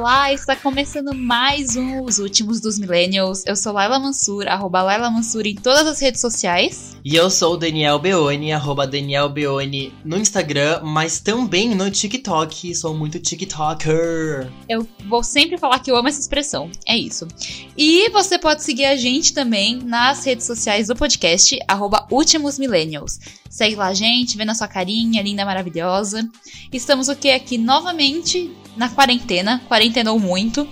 olá! Está começando mais um Os Últimos dos Millennials. Eu sou Laila Mansur, arroba Laila Mansur em todas as redes sociais. E eu sou o Daniel Beoni, arroba Daniel Beoni no Instagram, mas também no TikTok. Sou muito TikToker. Eu vou sempre falar que eu amo essa expressão. É isso. E você pode seguir a gente também nas redes sociais do podcast, arroba Últimos Millennials. Segue lá a gente, vê nossa carinha linda, maravilhosa. Estamos o que aqui novamente na quarentena, quarentenou muito,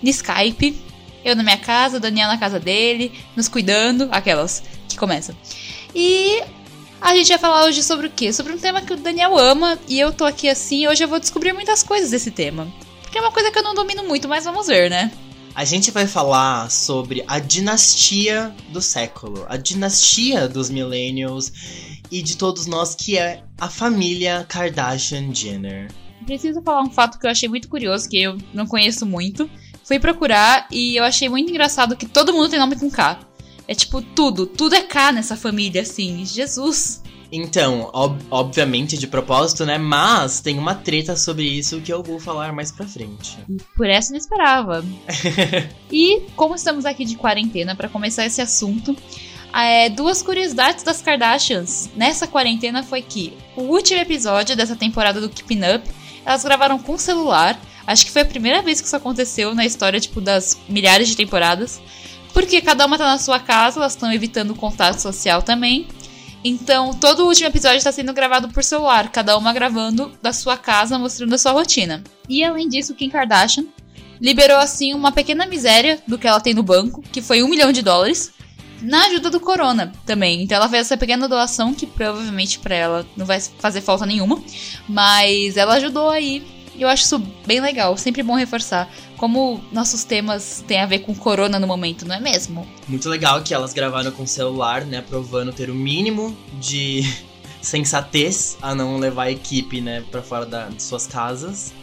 no Skype. Eu na minha casa, Daniel na casa dele, nos cuidando, aquelas que começam. E a gente vai falar hoje sobre o quê? Sobre um tema que o Daniel ama e eu tô aqui assim, hoje eu vou descobrir muitas coisas desse tema. Porque é uma coisa que eu não domino muito, mas vamos ver, né? A gente vai falar sobre a dinastia do século, a dinastia dos millennials e de todos nós que é a família Kardashian Jenner preciso falar um fato que eu achei muito curioso, que eu não conheço muito. Fui procurar e eu achei muito engraçado que todo mundo tem nome com K. É tipo tudo, tudo é K nessa família, assim. Jesus. Então, ob obviamente de propósito, né? Mas tem uma treta sobre isso que eu vou falar mais pra frente. Por essa não esperava. e como estamos aqui de quarentena para começar esse assunto, é, duas curiosidades das Kardashians nessa quarentena foi que o último episódio dessa temporada do Keeping Up elas gravaram com celular. Acho que foi a primeira vez que isso aconteceu na história, tipo, das milhares de temporadas. Porque cada uma tá na sua casa, elas estão evitando contato social também. Então, todo o último episódio está sendo gravado por celular, cada uma gravando da sua casa, mostrando a sua rotina. E além disso, Kim Kardashian liberou assim uma pequena miséria do que ela tem no banco, que foi um milhão de dólares, na ajuda do Corona também. Então ela fez essa pequena doação que provavelmente para ela não vai fazer falta nenhuma, mas ela ajudou aí. Eu acho isso bem legal, sempre bom reforçar como nossos temas têm a ver com corona no momento, não é mesmo? Muito legal que elas gravaram com celular, né, provando ter o mínimo de sensatez a não levar a equipe, né, para fora da, de suas casas.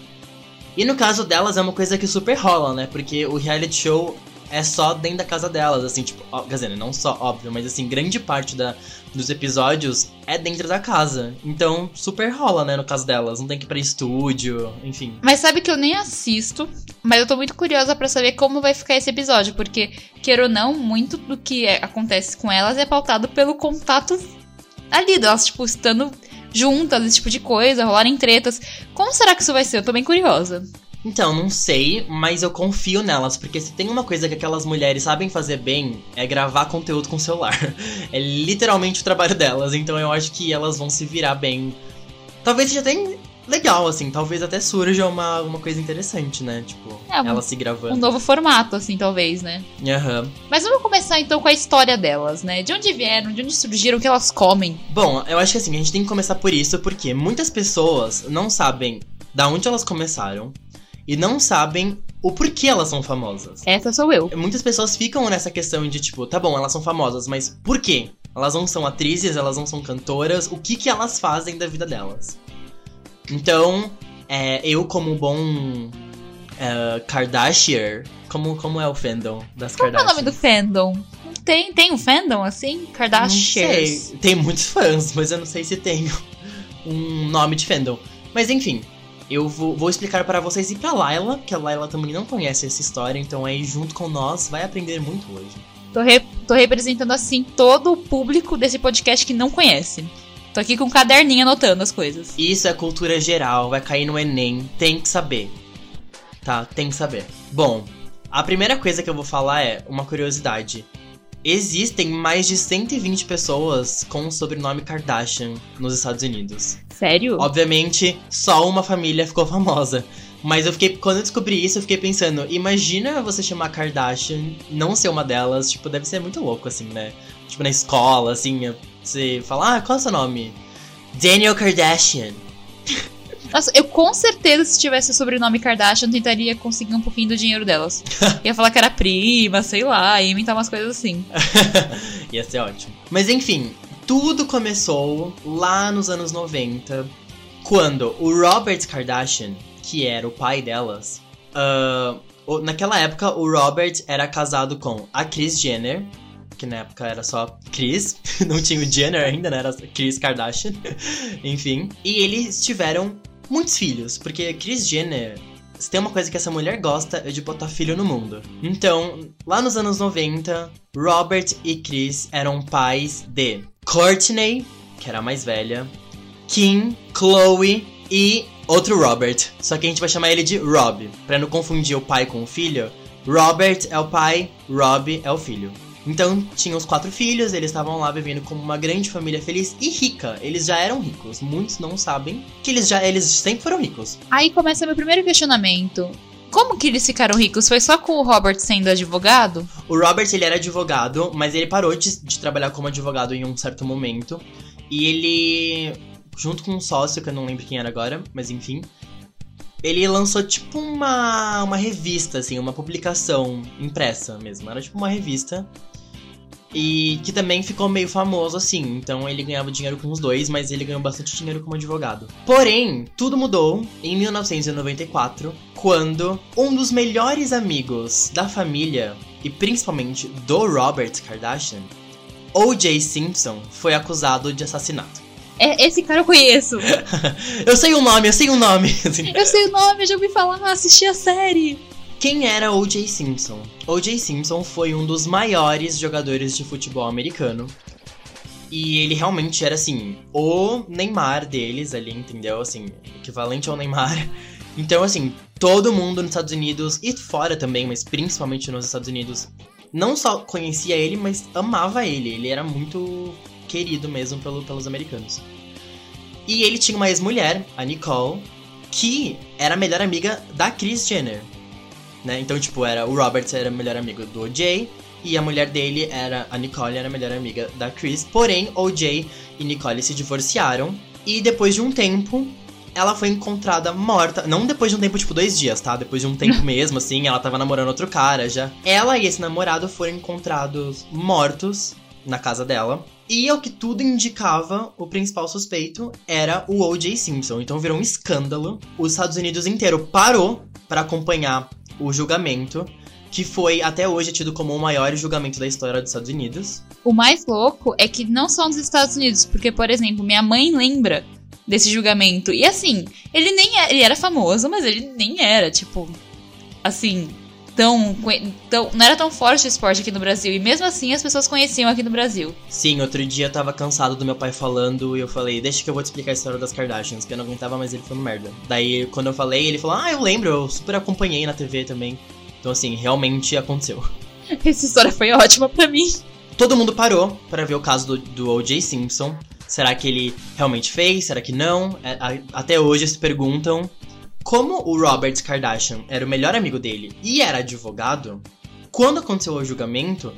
E no caso delas é uma coisa que super rola, né? Porque o reality show é só dentro da casa delas, assim, tipo, ó, quer dizer, não só óbvio, mas assim, grande parte da, dos episódios é dentro da casa. Então, super rola, né, no caso delas. Não tem que ir pra estúdio, enfim. Mas sabe que eu nem assisto, mas eu tô muito curiosa para saber como vai ficar esse episódio, porque, queira ou não, muito do que é, acontece com elas é pautado pelo contato ali, delas, tipo, estando juntas, esse tipo de coisa, rolarem tretas. Como será que isso vai ser? Eu tô bem curiosa. Então, não sei, mas eu confio nelas, porque se tem uma coisa que aquelas mulheres sabem fazer bem, é gravar conteúdo com celular. É literalmente o trabalho delas, então eu acho que elas vão se virar bem. Talvez seja até legal, assim, talvez até surja uma, uma coisa interessante, né? Tipo, é, um, elas se gravando. Um novo formato, assim, talvez, né? Aham. Uhum. Mas vamos começar então com a história delas, né? De onde vieram, de onde surgiram, o que elas comem. Bom, eu acho que assim, a gente tem que começar por isso, porque muitas pessoas não sabem da onde elas começaram e não sabem o porquê elas são famosas. Essa sou eu. Muitas pessoas ficam nessa questão de tipo, tá bom, elas são famosas, mas por quê? Elas não são atrizes, elas não são cantoras, o que que elas fazem da vida delas? Então, é, eu como bom uh, Kardashian, como, como é o fandom das Kardashians? Qual é o nome do fandom? Tem, tem um fandom assim? Kardashian? Não sei. Tem muitos fãs, mas eu não sei se tem um nome de fandom. Mas enfim, eu vou, vou explicar para vocês e pra Laila, que a Laila também não conhece essa história, então aí junto com nós vai aprender muito hoje. Tô, re, tô representando assim todo o público desse podcast que não conhece. Tô aqui com um caderninho anotando as coisas. Isso é cultura geral, vai cair no Enem, tem que saber. Tá, tem que saber. Bom, a primeira coisa que eu vou falar é uma curiosidade. Existem mais de 120 pessoas com o sobrenome Kardashian nos Estados Unidos. Sério? Obviamente, só uma família ficou famosa. Mas eu fiquei. Quando eu descobri isso, eu fiquei pensando, imagina você chamar Kardashian, não ser uma delas, tipo, deve ser muito louco, assim, né? Tipo, na escola, assim, você fala, ah, qual é o seu nome? Daniel Kardashian. Nossa, eu com certeza, se tivesse o sobrenome Kardashian, tentaria conseguir um pouquinho do dinheiro delas. Ia falar que era prima, sei lá, ia inventar umas coisas assim. Ia ser ótimo. Mas enfim, tudo começou lá nos anos 90, quando o Robert Kardashian, que era o pai delas, uh, naquela época o Robert era casado com a Kris Jenner, que na época era só Kris, não tinha o Jenner ainda, né? Era Kris Kardashian, enfim. E eles tiveram muitos filhos, porque Kris Jenner se tem uma coisa que essa mulher gosta é de botar filho no mundo. Então, lá nos anos 90, Robert e Chris eram pais de Courtney, que era a mais velha, Kim, Chloe e outro Robert. Só que a gente vai chamar ele de Rob, para não confundir o pai com o filho. Robert é o pai, Rob é o filho. Então, tinham os quatro filhos, eles estavam lá vivendo como uma grande família feliz e rica. Eles já eram ricos. Muitos não sabem que eles já eles sempre foram ricos. Aí começa meu primeiro questionamento. Como que eles ficaram ricos? Foi só com o Robert sendo advogado? O Robert, ele era advogado, mas ele parou de, de trabalhar como advogado em um certo momento. E ele, junto com um sócio, que eu não lembro quem era agora, mas enfim, ele lançou tipo uma, uma revista, assim, uma publicação impressa mesmo. Era tipo uma revista e que também ficou meio famoso assim. Então ele ganhava dinheiro com os dois, mas ele ganhou bastante dinheiro como advogado. Porém, tudo mudou em 1994, quando um dos melhores amigos da família, e principalmente do Robert Kardashian, O.J. Simpson, foi acusado de assassinato. É, esse cara eu conheço. eu sei o nome, eu sei o nome. eu sei o nome, eu já ouvi falar, assisti a série. Quem era O.J. Simpson? O.J. Simpson foi um dos maiores jogadores de futebol americano. E ele realmente era assim, o Neymar deles ali, entendeu? Assim, equivalente ao Neymar. Então, assim, todo mundo nos Estados Unidos e fora também, mas principalmente nos Estados Unidos, não só conhecia ele, mas amava ele. Ele era muito querido mesmo pelo, pelos americanos. E ele tinha uma ex-mulher, a Nicole, que era a melhor amiga da Kris Jenner né? Então, tipo, era o Robert era melhor amigo do OJ e a mulher dele era a Nicole, era a melhor amiga da Chris. Porém, OJ e Nicole se divorciaram e depois de um tempo ela foi encontrada morta. Não depois de um tempo, tipo, dois dias, tá? Depois de um tempo mesmo, assim, ela tava namorando outro cara já. Ela e esse namorado foram encontrados mortos na casa dela. E ao que tudo indicava, o principal suspeito era o O.J. Simpson. Então virou um escândalo. Os Estados Unidos inteiro parou para acompanhar o julgamento, que foi até hoje tido como o maior julgamento da história dos Estados Unidos. O mais louco é que não só nos Estados Unidos, porque, por exemplo, minha mãe lembra desse julgamento. E assim, ele nem era, é, ele era famoso, mas ele nem era, tipo, assim, tão, tão. Não era tão forte o esporte aqui no Brasil. E mesmo assim as pessoas conheciam aqui no Brasil. Sim, outro dia eu tava cansado do meu pai falando e eu falei, deixa que eu vou te explicar a história das Kardashians, que eu não aguentava mais ele falando merda. Daí, quando eu falei, ele falou, ah, eu lembro, eu super acompanhei na TV também. Então, assim, realmente aconteceu. Essa história foi ótima para mim. Todo mundo parou para ver o caso do, do O.J. Simpson. Será que ele realmente fez? Será que não? É, até hoje se perguntam. Como o Robert Kardashian era o melhor amigo dele e era advogado, quando aconteceu o julgamento,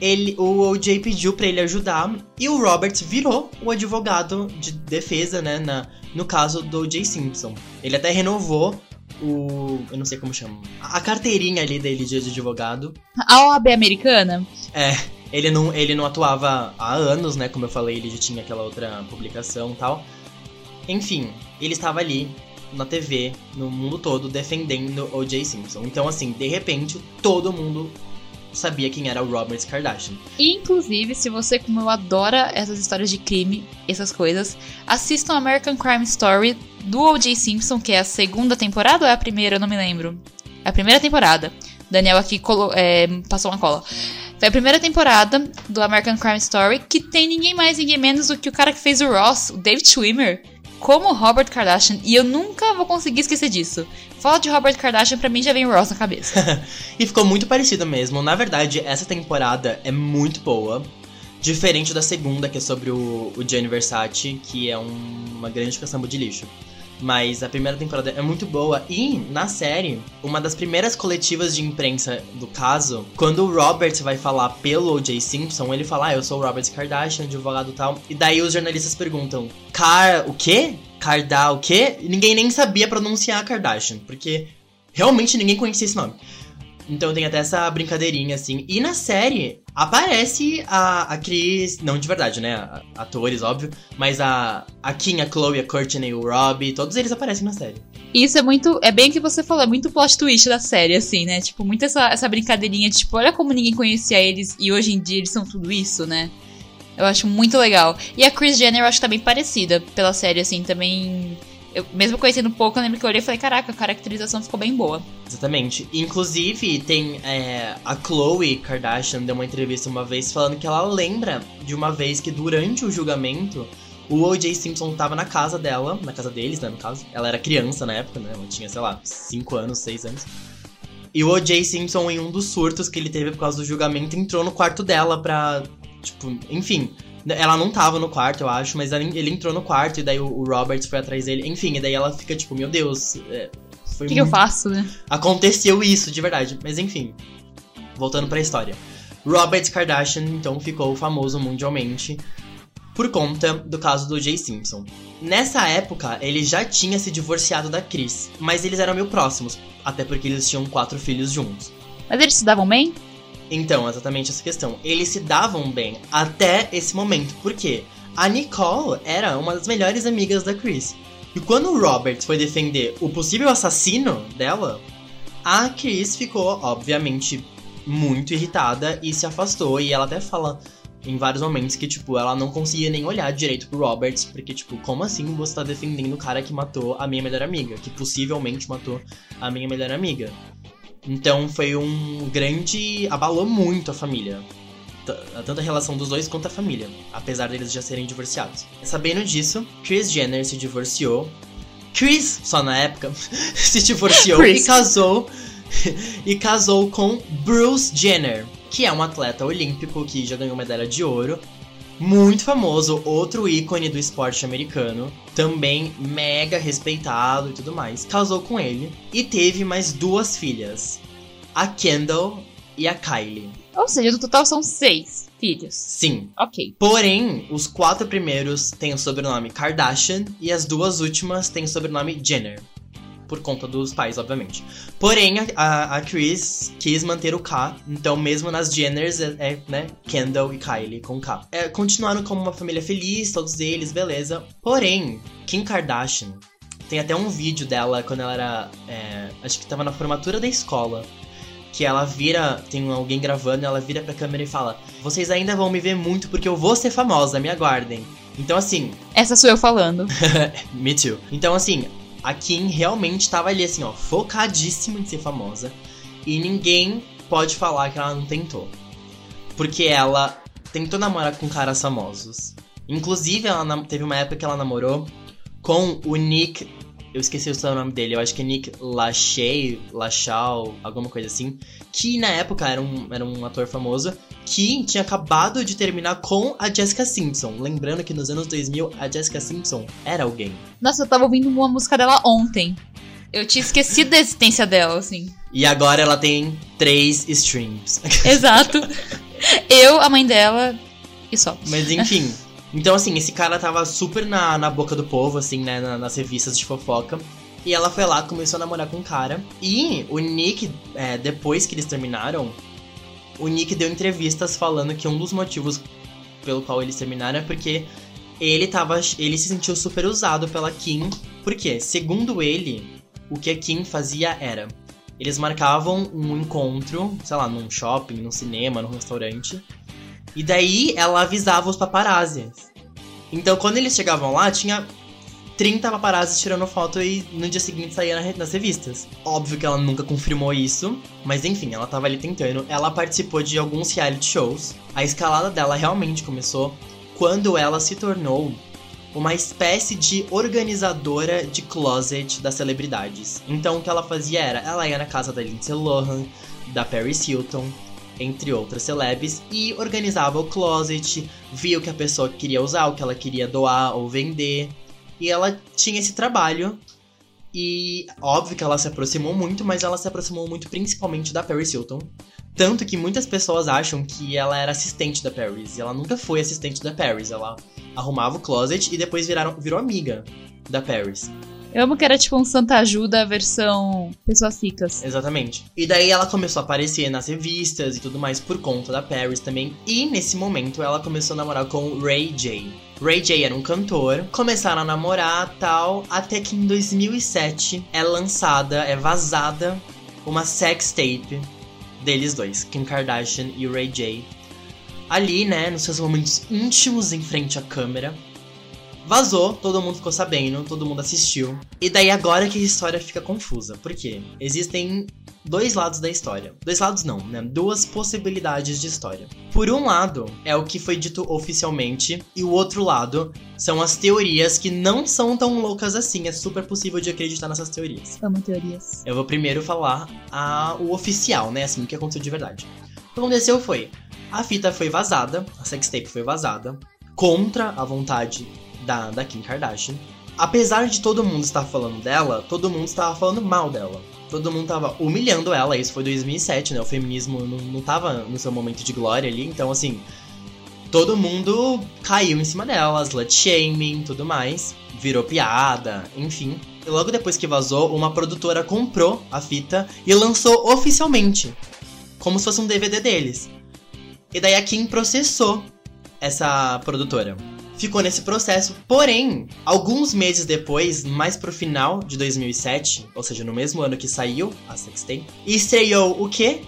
ele, o OJ pediu para ele ajudar e o Robert virou o advogado de defesa, né, na, no caso do OJ Simpson. Ele até renovou o. Eu não sei como chama. A carteirinha ali dele de advogado. A OAB americana? É. Ele não, ele não atuava há anos, né? Como eu falei, ele já tinha aquela outra publicação e tal. Enfim, ele estava ali na TV, no mundo todo, defendendo O.J. Simpson. Então, assim, de repente, todo mundo sabia quem era o Robert Kardashian. Inclusive, se você, como eu, adora essas histórias de crime, essas coisas, assistam American Crime Story do O.J. Simpson, que é a segunda temporada ou é a primeira? Eu não me lembro. É a primeira temporada. Daniel aqui é, passou uma cola. Foi a primeira temporada do American Crime Story, que tem ninguém mais, ninguém menos do que o cara que fez o Ross, o David Schwimmer como Robert Kardashian e eu nunca vou conseguir esquecer disso. Fala de Robert Kardashian, pra mim já vem o Ross na cabeça. e ficou muito parecido mesmo. Na verdade, essa temporada é muito boa. Diferente da segunda, que é sobre o, o Gianni Versace, que é um, uma grande caçamba de lixo. Mas a primeira temporada é muito boa. E na série, uma das primeiras coletivas de imprensa do caso, quando o Robert vai falar pelo O.J. Simpson, ele fala: Ah, eu sou o Robert Kardashian, advogado tal. E daí os jornalistas perguntam: Car. o quê? Kardal o quê? E ninguém nem sabia pronunciar Kardashian, porque realmente ninguém conhecia esse nome. Então tem até essa brincadeirinha, assim. E na série aparece a, a Cris, não de verdade, né? Atores, óbvio. Mas a, a Kim, a Chloe, a Courtney, o Robbie, todos eles aparecem na série. Isso é muito. É bem o que você falou, é muito plot twist da série, assim, né? Tipo, muito essa, essa brincadeirinha de, tipo, olha como ninguém conhecia eles e hoje em dia eles são tudo isso, né? Eu acho muito legal. E a Chris Jenner eu acho que tá bem parecida pela série, assim, também Eu, mesmo conhecendo pouco, eu lembro que eu olhei e falei, caraca, a caracterização ficou bem boa. Exatamente. Inclusive, tem é, a Chloe Kardashian deu uma entrevista uma vez falando que ela lembra de uma vez que durante o julgamento o O.J. Simpson tava na casa dela, na casa deles, né, no caso. Ela era criança na época, né? Ela tinha, sei lá, 5 anos, 6 anos. E o O.J. Simpson, em um dos surtos que ele teve por causa do julgamento, entrou no quarto dela pra. Tipo, enfim. Ela não tava no quarto, eu acho, mas ele entrou no quarto e daí o Robert foi atrás dele. Enfim, e daí ela fica tipo, meu Deus. É, o que, que eu faço, né? Aconteceu isso, de verdade. Mas enfim. Voltando pra história. Robert Kardashian, então, ficou famoso mundialmente por conta do caso do Jay Simpson. Nessa época, ele já tinha se divorciado da Chris, mas eles eram meio próximos, até porque eles tinham quatro filhos juntos. Mas eles se davam bem? Então, exatamente essa questão. Eles se davam bem até esse momento, porque a Nicole era uma das melhores amigas da Chris. E quando o Robert foi defender o possível assassino dela, a Chris ficou, obviamente, muito irritada e se afastou. E ela até fala em vários momentos que, tipo, ela não conseguia nem olhar direito pro Roberts, porque, tipo, como assim você tá defendendo o cara que matou a minha melhor amiga? Que possivelmente matou a minha melhor amiga. Então foi um grande. abalou muito a família. Tanto a relação dos dois quanto a família, apesar deles já serem divorciados. Sabendo disso, Chris Jenner se divorciou. Chris, só na época, se divorciou e casou. e casou com Bruce Jenner, que é um atleta olímpico que já ganhou medalha de ouro. Muito famoso, outro ícone do esporte americano, também mega respeitado e tudo mais. Casou com ele e teve mais duas filhas, a Kendall e a Kylie. Ou seja, no total são seis filhos. Sim. Ok. Porém, os quatro primeiros têm o sobrenome Kardashian e as duas últimas têm o sobrenome Jenner por conta dos pais, obviamente. Porém, a, a Chris quis manter o K, então mesmo nas Jenners é, é né, Kendall e Kylie com K. É, continuaram como uma família feliz, todos eles, beleza. Porém, Kim Kardashian tem até um vídeo dela quando ela era. É, acho que tava na formatura da escola. Que ela vira, tem alguém gravando, ela vira pra câmera e fala: Vocês ainda vão me ver muito porque eu vou ser famosa, me aguardem. Então, assim. Essa sou eu falando. me too. Então, assim, a Kim realmente estava ali assim, ó, focadíssima em ser famosa. E ninguém pode falar que ela não tentou. Porque ela tentou namorar com caras famosos. Inclusive, ela teve uma época que ela namorou com o Nick eu esqueci o nome dele, eu acho que é Nick Lachey, Lachau, alguma coisa assim. Que na época era um, era um ator famoso que tinha acabado de terminar com a Jessica Simpson. Lembrando que nos anos 2000 a Jessica Simpson era alguém. Nossa, eu tava ouvindo uma música dela ontem. Eu tinha esquecido da existência dela, assim. E agora ela tem três streams. Exato. Eu, a mãe dela e só. Mas enfim. Então, assim, esse cara tava super na, na boca do povo, assim, né, na, nas revistas de fofoca. E ela foi lá, começou a namorar com o cara. E o Nick, é, depois que eles terminaram, o Nick deu entrevistas falando que um dos motivos pelo qual eles terminaram é porque ele tava. ele se sentiu super usado pela Kim. Porque, segundo ele, o que a Kim fazia era. Eles marcavam um encontro, sei lá, num shopping, num cinema, num restaurante. E daí ela avisava os paparazzi. Então quando eles chegavam lá, tinha 30 paparazzi tirando foto e no dia seguinte saía nas revistas. Óbvio que ela nunca confirmou isso, mas enfim, ela tava ali tentando. Ela participou de alguns reality shows. A escalada dela realmente começou quando ela se tornou uma espécie de organizadora de closet das celebridades. Então o que ela fazia era, ela ia na casa da Lindsay Lohan, da Paris Hilton, entre outras celebs, e organizava o closet, via o que a pessoa queria usar, o que ela queria doar ou vender. E ela tinha esse trabalho. E óbvio que ela se aproximou muito, mas ela se aproximou muito principalmente da Paris Hilton. Tanto que muitas pessoas acham que ela era assistente da Paris. E ela nunca foi assistente da Paris. Ela arrumava o closet e depois viraram, virou amiga da Paris. Eu amo que era tipo um Santa Ajuda versão pessoas ricas. Exatamente. E daí ela começou a aparecer nas revistas e tudo mais por conta da Paris também. E nesse momento ela começou a namorar com Ray J. Ray J era um cantor, começaram a namorar tal, até que em 2007 é lançada, é vazada uma sex tape deles dois, Kim Kardashian e Ray J. Ali, né, nos seus momentos íntimos em frente à câmera, Vazou, todo mundo ficou sabendo, todo mundo assistiu. E daí agora que a história fica confusa. Por quê? Existem dois lados da história. Dois lados não, né? Duas possibilidades de história. Por um lado, é o que foi dito oficialmente, e o outro lado são as teorias que não são tão loucas assim. É super possível de acreditar nessas teorias. Amo teorias. Eu vou primeiro falar a, o oficial, né? Assim, o que aconteceu de verdade. O que aconteceu foi: a fita foi vazada, a sextape foi vazada, contra a vontade da, da Kim Kardashian. Apesar de todo mundo estar falando dela, todo mundo estava falando mal dela. Todo mundo tava humilhando ela, isso foi 2007, né? O feminismo não, não tava no seu momento de glória ali, então assim. Todo mundo caiu em cima dela, slut shaming tudo mais. Virou piada, enfim. E logo depois que vazou, uma produtora comprou a fita e lançou oficialmente. Como se fosse um DVD deles. E daí a Kim processou essa produtora ficou nesse processo. Porém, alguns meses depois, mais pro final de 2007, ou seja, no mesmo ano que saiu a Sextape, estreou o quê?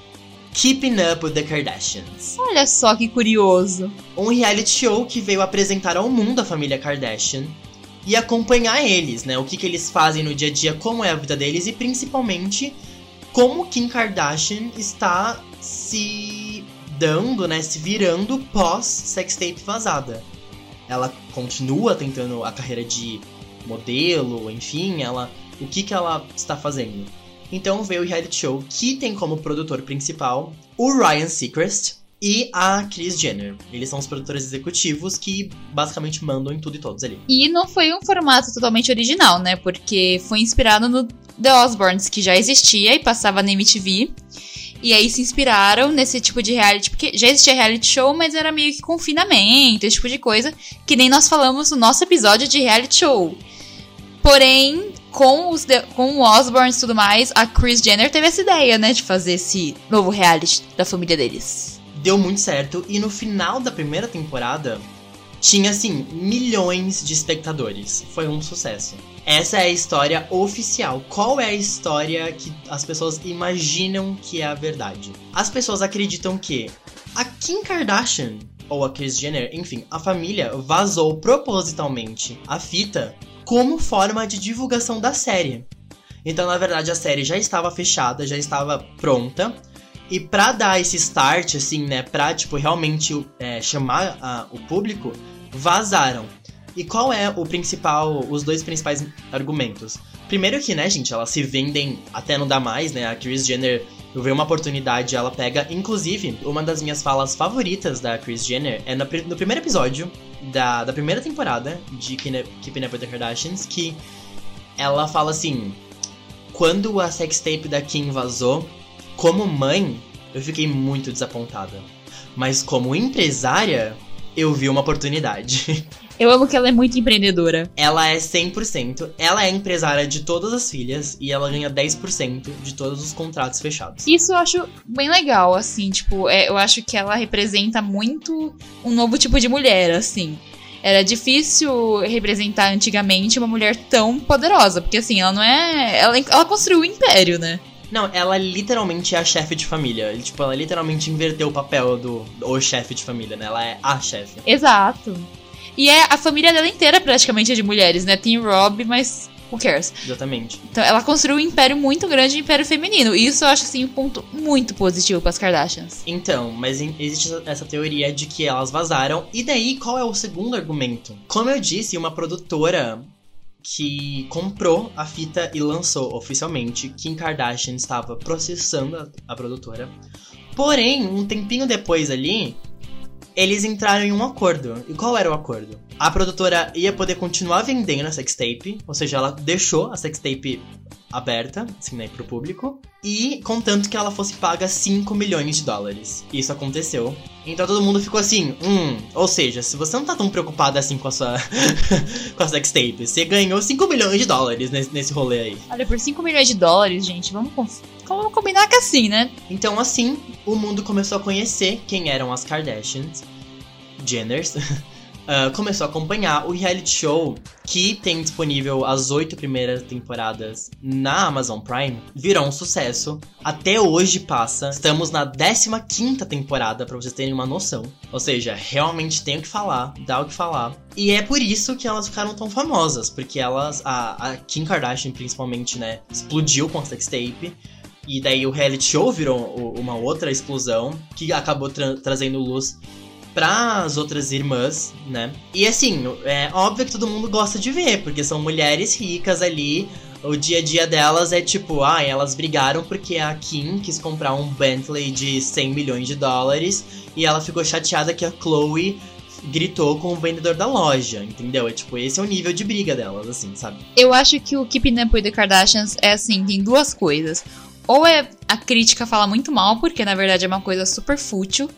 Keeping Up with the Kardashians. Olha só que curioso. Um reality show que veio apresentar ao mundo a família Kardashian e acompanhar eles, né? O que, que eles fazem no dia a dia, como é a vida deles e principalmente como Kim Kardashian está se dando, né? Se virando pós sextape vazada ela continua tentando a carreira de modelo, enfim, ela o que que ela está fazendo. Então veio o reality show que tem como produtor principal o Ryan Seacrest e a Kris Jenner. Eles são os produtores executivos que basicamente mandam em tudo e todos ali. E não foi um formato totalmente original, né? Porque foi inspirado no The Osbournes, que já existia e passava na MTV. E aí se inspiraram nesse tipo de reality, porque já existia reality show, mas era meio que confinamento, esse tipo de coisa, que nem nós falamos no nosso episódio de reality show. Porém, com, os com Osborne e tudo mais, a Kris Jenner teve essa ideia, né, de fazer esse novo reality da família deles. Deu muito certo, e no final da primeira temporada, tinha assim milhões de espectadores. Foi um sucesso. Essa é a história oficial. Qual é a história que as pessoas imaginam que é a verdade? As pessoas acreditam que a Kim Kardashian ou a Kris Jenner, enfim, a família vazou propositalmente a fita como forma de divulgação da série. Então, na verdade, a série já estava fechada, já estava pronta. E pra dar esse start, assim, né, pra, tipo, realmente é, chamar a, o público, vazaram. E qual é o principal, os dois principais argumentos? Primeiro que, né, gente, elas se vendem até não dá mais, né? A Kris Jenner, vejo uma oportunidade, ela pega. Inclusive, uma das minhas falas favoritas da Kris Jenner é no, no primeiro episódio da, da primeira temporada de Keeping Up with the Kardashians, que ela fala assim: Quando a sextape da Kim vazou, como mãe, eu fiquei muito desapontada. Mas como empresária, eu vi uma oportunidade. Eu amo que ela é muito empreendedora. Ela é 100%, ela é empresária de todas as filhas e ela ganha 10% de todos os contratos fechados. Isso eu acho bem legal, assim, tipo, é, eu acho que ela representa muito um novo tipo de mulher, assim. Era difícil representar antigamente uma mulher tão poderosa, porque assim, ela não é. Ela, ela construiu um império, né? Não, ela literalmente é a chefe de família. Tipo, ela literalmente inverteu o papel do o chefe de família, né? Ela é a chefe. Exato. E é a família dela inteira praticamente é de mulheres, né? Tem Rob, mas who cares? Exatamente. Então ela construiu um império muito grande, um império feminino. E isso eu acho assim um ponto muito positivo para as Kardashians. Então, mas existe essa teoria de que elas vazaram. E daí, qual é o segundo argumento? Como eu disse, uma produtora que comprou a fita e lançou oficialmente. Kim Kardashian estava processando a, a produtora. Porém, um tempinho depois ali, eles entraram em um acordo. E qual era o acordo? A produtora ia poder continuar vendendo a sextape, ou seja, ela deixou a sextape aberta, assim, né, pro público, e contanto que ela fosse paga 5 milhões de dólares. Isso aconteceu. Então todo mundo ficou assim, hum, ou seja, se você não tá tão preocupado assim com a sua com a sextape, você ganhou 5 milhões de dólares nesse, nesse rolê aí. Olha, por 5 milhões de dólares, gente, vamos, vamos combinar que é assim, né? Então assim, o mundo começou a conhecer quem eram as Kardashians, Jenners, uh, começou a acompanhar o reality show que tem disponível as oito primeiras temporadas na Amazon Prime, virou um sucesso. Até hoje passa. Estamos na 15 temporada, para vocês terem uma noção. Ou seja, realmente tem o que falar, dá o que falar. E é por isso que elas ficaram tão famosas, porque elas, a, a Kim Kardashian principalmente, né, explodiu com a sextape. E daí o reality show virou uma outra explosão que acabou tra trazendo luz para as outras irmãs, né? E assim, é óbvio que todo mundo gosta de ver, porque são mulheres ricas ali. O dia a dia delas é tipo, ah, elas brigaram porque a Kim quis comprar um Bentley de 100 milhões de dólares e ela ficou chateada que a Chloe gritou com o vendedor da loja, entendeu? É tipo, esse é o nível de briga delas, assim, sabe? Eu acho que o Keeping Up with the Kardashians é assim, tem duas coisas. Ou é a crítica fala muito mal, porque na verdade é uma coisa super fútil,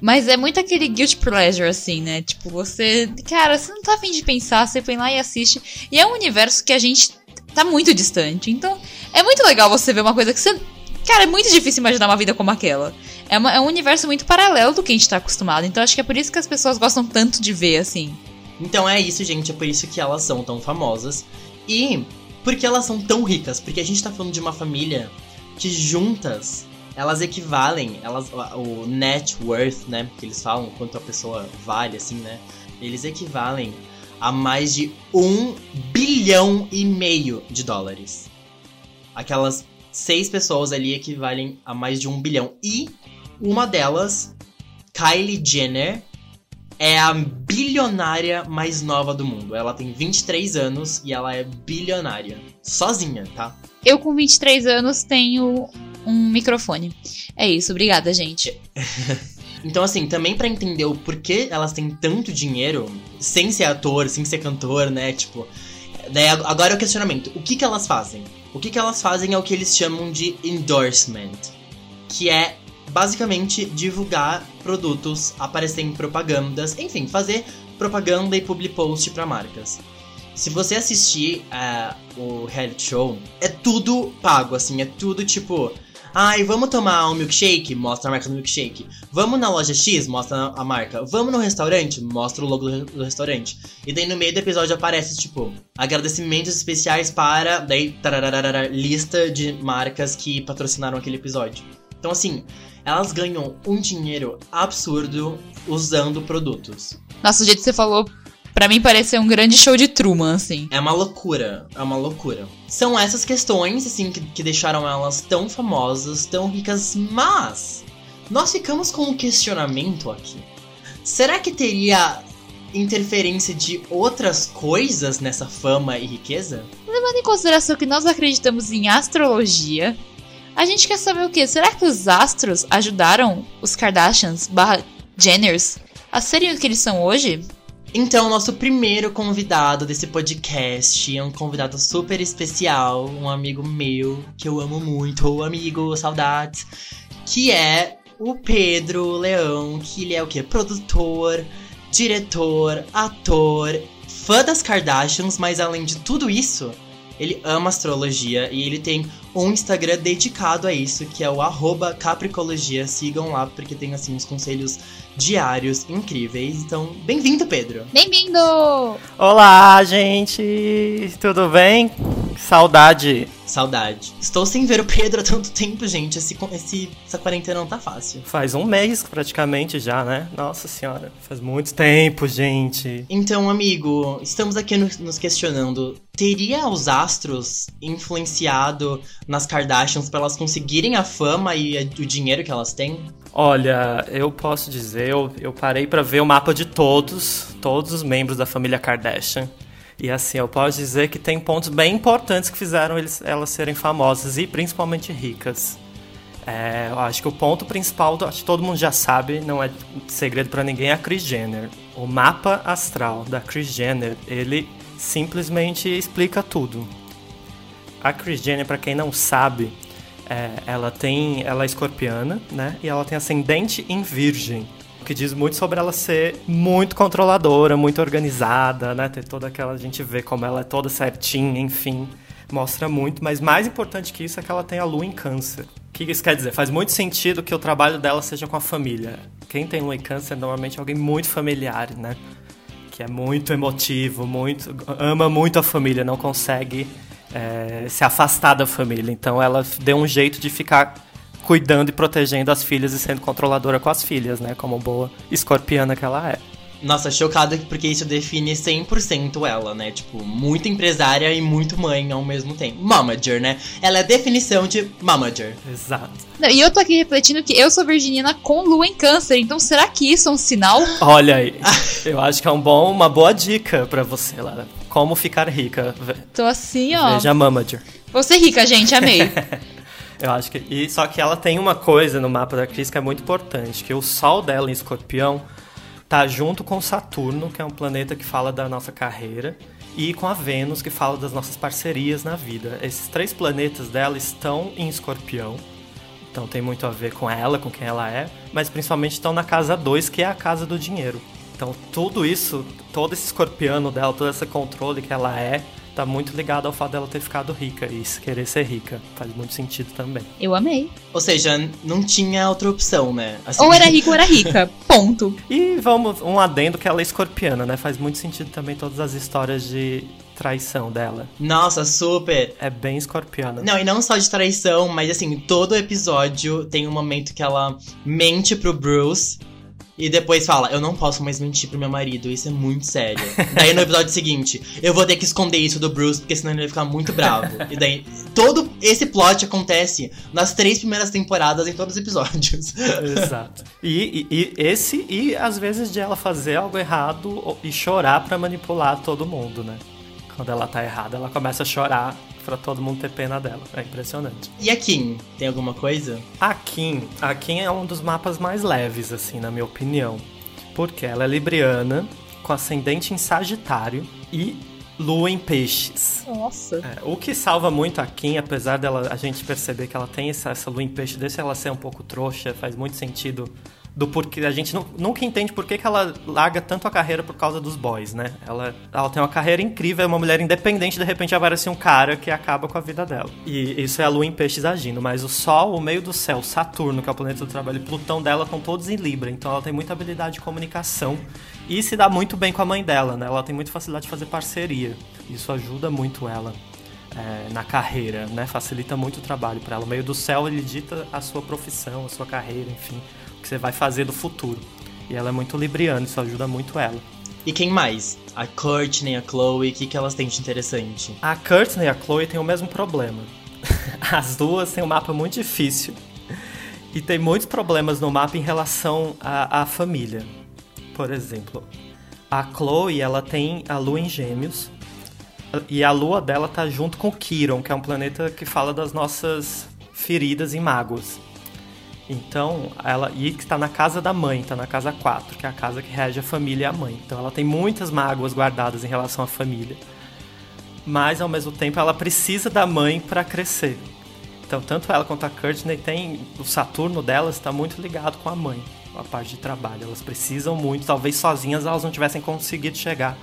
mas é muito aquele guilt pleasure, assim, né? Tipo, você. Cara, você não tá afim de pensar, você põe lá e assiste. E é um universo que a gente tá muito distante. Então, é muito legal você ver uma coisa que você. Cara, é muito difícil imaginar uma vida como aquela. É, uma, é um universo muito paralelo do que a gente tá acostumado. Então, acho que é por isso que as pessoas gostam tanto de ver, assim. Então é isso, gente. É por isso que elas são tão famosas. E porque elas são tão ricas. Porque a gente tá falando de uma família que juntas elas equivalem, elas, o net worth, né, que eles falam, quanto a pessoa vale, assim, né, eles equivalem a mais de um bilhão e meio de dólares. Aquelas seis pessoas ali equivalem a mais de um bilhão. E uma delas, Kylie Jenner, é a bilionária mais nova do mundo. Ela tem 23 anos e ela é bilionária. Sozinha, tá? Eu, com 23 anos, tenho um microfone. É isso, obrigada, gente. Então, assim, também para entender o porquê elas têm tanto dinheiro, sem ser ator, sem ser cantor, né? Tipo. Daí agora é o questionamento: o que, que elas fazem? O que, que elas fazem é o que eles chamam de endorsement, que é basicamente divulgar produtos, aparecer em propagandas, enfim, fazer propaganda e public post para marcas. Se você assistir uh, o reality show, é tudo pago, assim, é tudo tipo. Ai, vamos tomar um milkshake? Mostra a marca do milkshake. Vamos na loja X? Mostra a marca. Vamos no restaurante? Mostra o logo do restaurante. E daí no meio do episódio aparece, tipo, agradecimentos especiais para. Daí, lista de marcas que patrocinaram aquele episódio. Então, assim, elas ganham um dinheiro absurdo usando produtos. Nossa, o jeito que você falou Pra mim parece um grande show de Truman, assim. É uma loucura, é uma loucura. São essas questões, assim, que, que deixaram elas tão famosas, tão ricas, mas nós ficamos com um questionamento aqui. Será que teria interferência de outras coisas nessa fama e riqueza? Levando em consideração que nós acreditamos em astrologia, a gente quer saber o que? Será que os astros ajudaram os Kardashians barra Jenners a serem o que eles são hoje? Então, nosso primeiro convidado desse podcast é um convidado super especial, um amigo meu que eu amo muito, o amigo, saudades, que é o Pedro Leão, que ele é o quê? Produtor, diretor, ator, fã das Kardashians, mas além de tudo isso, ele ama astrologia e ele tem um Instagram dedicado a isso, que é o Capricologia. Sigam lá, porque tem assim uns conselhos diários incríveis. Então, bem-vindo, Pedro. Bem-vindo! Olá, gente! Tudo bem? Saudade. Saudade. Estou sem ver o Pedro há tanto tempo, gente. Esse, esse, essa quarentena não tá fácil. Faz um mês praticamente já, né? Nossa senhora. Faz muito tempo, gente. Então, amigo, estamos aqui no, nos questionando. Teria os astros influenciado nas Kardashians para elas conseguirem a fama e o dinheiro que elas têm? Olha, eu posso dizer, eu, eu parei para ver o mapa de todos, todos os membros da família Kardashian. E assim, eu posso dizer que tem pontos bem importantes que fizeram eles, elas serem famosas e principalmente ricas. É, eu acho que o ponto principal, acho que todo mundo já sabe, não é segredo para ninguém, é a Kris Jenner. O mapa astral da Kris Jenner, ele simplesmente explica tudo. A Kris Jenner, para quem não sabe, é, ela tem, ela é escorpiana, né? E ela tem ascendente em Virgem, o que diz muito sobre ela ser muito controladora, muito organizada, né? Ter toda aquela a gente vê como ela é toda certinha, enfim, mostra muito. Mas mais importante que isso é que ela tem a lua em Câncer. O que isso quer dizer? Faz muito sentido que o trabalho dela seja com a família. Quem tem lua em Câncer normalmente é alguém muito familiar, né? que é muito emotivo, muito ama muito a família, não consegue é, se afastar da família. Então ela deu um jeito de ficar cuidando e protegendo as filhas e sendo controladora com as filhas, né? Como boa escorpiana que ela é. Nossa, chocada porque isso define 100% ela, né? Tipo, muito empresária e muito mãe ao mesmo tempo. Momager, né? Ela é a definição de momager. Exato. Não, e eu tô aqui refletindo que eu sou virginiana com lua em câncer, então será que isso é um sinal? Olha aí, eu acho que é um bom, uma boa dica para você, Lara. Como ficar rica. Tô assim, ó. Veja Momager. Você rica, gente, amei. eu acho que. E, só que ela tem uma coisa no mapa da Cris que é muito importante, que o sol dela em escorpião tá junto com Saturno, que é um planeta que fala da nossa carreira, e com a Vênus, que fala das nossas parcerias na vida. Esses três planetas dela estão em Escorpião, então tem muito a ver com ela, com quem ela é, mas principalmente estão na casa 2, que é a casa do dinheiro. Então tudo isso, todo esse escorpiano dela, todo esse controle que ela é, tá muito ligado ao fato dela ter ficado rica e querer ser rica. Faz muito sentido também. Eu amei. Ou seja, não tinha outra opção, né? Assim... Ou era rica ou era rica. Ponto. E vamos, um adendo que ela é escorpiana, né? Faz muito sentido também todas as histórias de traição dela. Nossa, super! É bem escorpiana. Não, e não só de traição, mas assim, todo episódio tem um momento que ela mente pro Bruce e depois fala, eu não posso mais mentir pro meu marido, isso é muito sério. daí no episódio seguinte, eu vou ter que esconder isso do Bruce, porque senão ele vai ficar muito bravo. e daí, todo esse plot acontece nas três primeiras temporadas, em todos os episódios. Exato. E, e, e, esse, e às vezes de ela fazer algo errado e chorar para manipular todo mundo, né? Quando ela tá errada, ela começa a chorar para todo mundo ter pena dela. É impressionante. E a Kim, tem alguma coisa? A Kim, a Kim é um dos mapas mais leves, assim, na minha opinião. Porque ela é libriana, com ascendente em Sagitário e lua em peixes. Nossa. É, o que salva muito a Kim, apesar dela a gente perceber que ela tem essa, essa lua em peixe, deixa ela ser um pouco trouxa, faz muito sentido do porquê. A gente nunca entende por que, que ela larga tanto a carreira por causa dos boys, né? Ela, ela tem uma carreira incrível, é uma mulher independente, de repente aparece um cara que acaba com a vida dela. E isso é a lua em peixes agindo. Mas o Sol, o meio do céu, Saturno, que é o planeta do trabalho, e Plutão dela estão todos em Libra. Então ela tem muita habilidade de comunicação e se dá muito bem com a mãe dela, né? Ela tem muita facilidade de fazer parceria. Isso ajuda muito ela. É, na carreira, né? Facilita muito o trabalho para ela. O meio do céu ele dita a sua profissão, a sua carreira, enfim você vai fazer do futuro. E ela é muito libriana, isso ajuda muito ela. E quem mais? A Courtney, a Chloe, o que, que elas têm de interessante? A Courtney e a Chloe têm o mesmo problema. As duas têm um mapa muito difícil. E tem muitos problemas no mapa em relação à, à família. Por exemplo, a Chloe, ela tem a lua em gêmeos. E a lua dela tá junto com Kiron, que é um planeta que fala das nossas feridas e mágoas. Então, ela e está na casa da mãe, está na casa 4, que é a casa que rege a família e a mãe. Então, ela tem muitas mágoas guardadas em relação à família. Mas ao mesmo tempo, ela precisa da mãe para crescer. Então, tanto ela quanto a Courtney tem o Saturno delas está muito ligado com a mãe, a parte de trabalho. Elas precisam muito, talvez sozinhas elas não tivessem conseguido chegar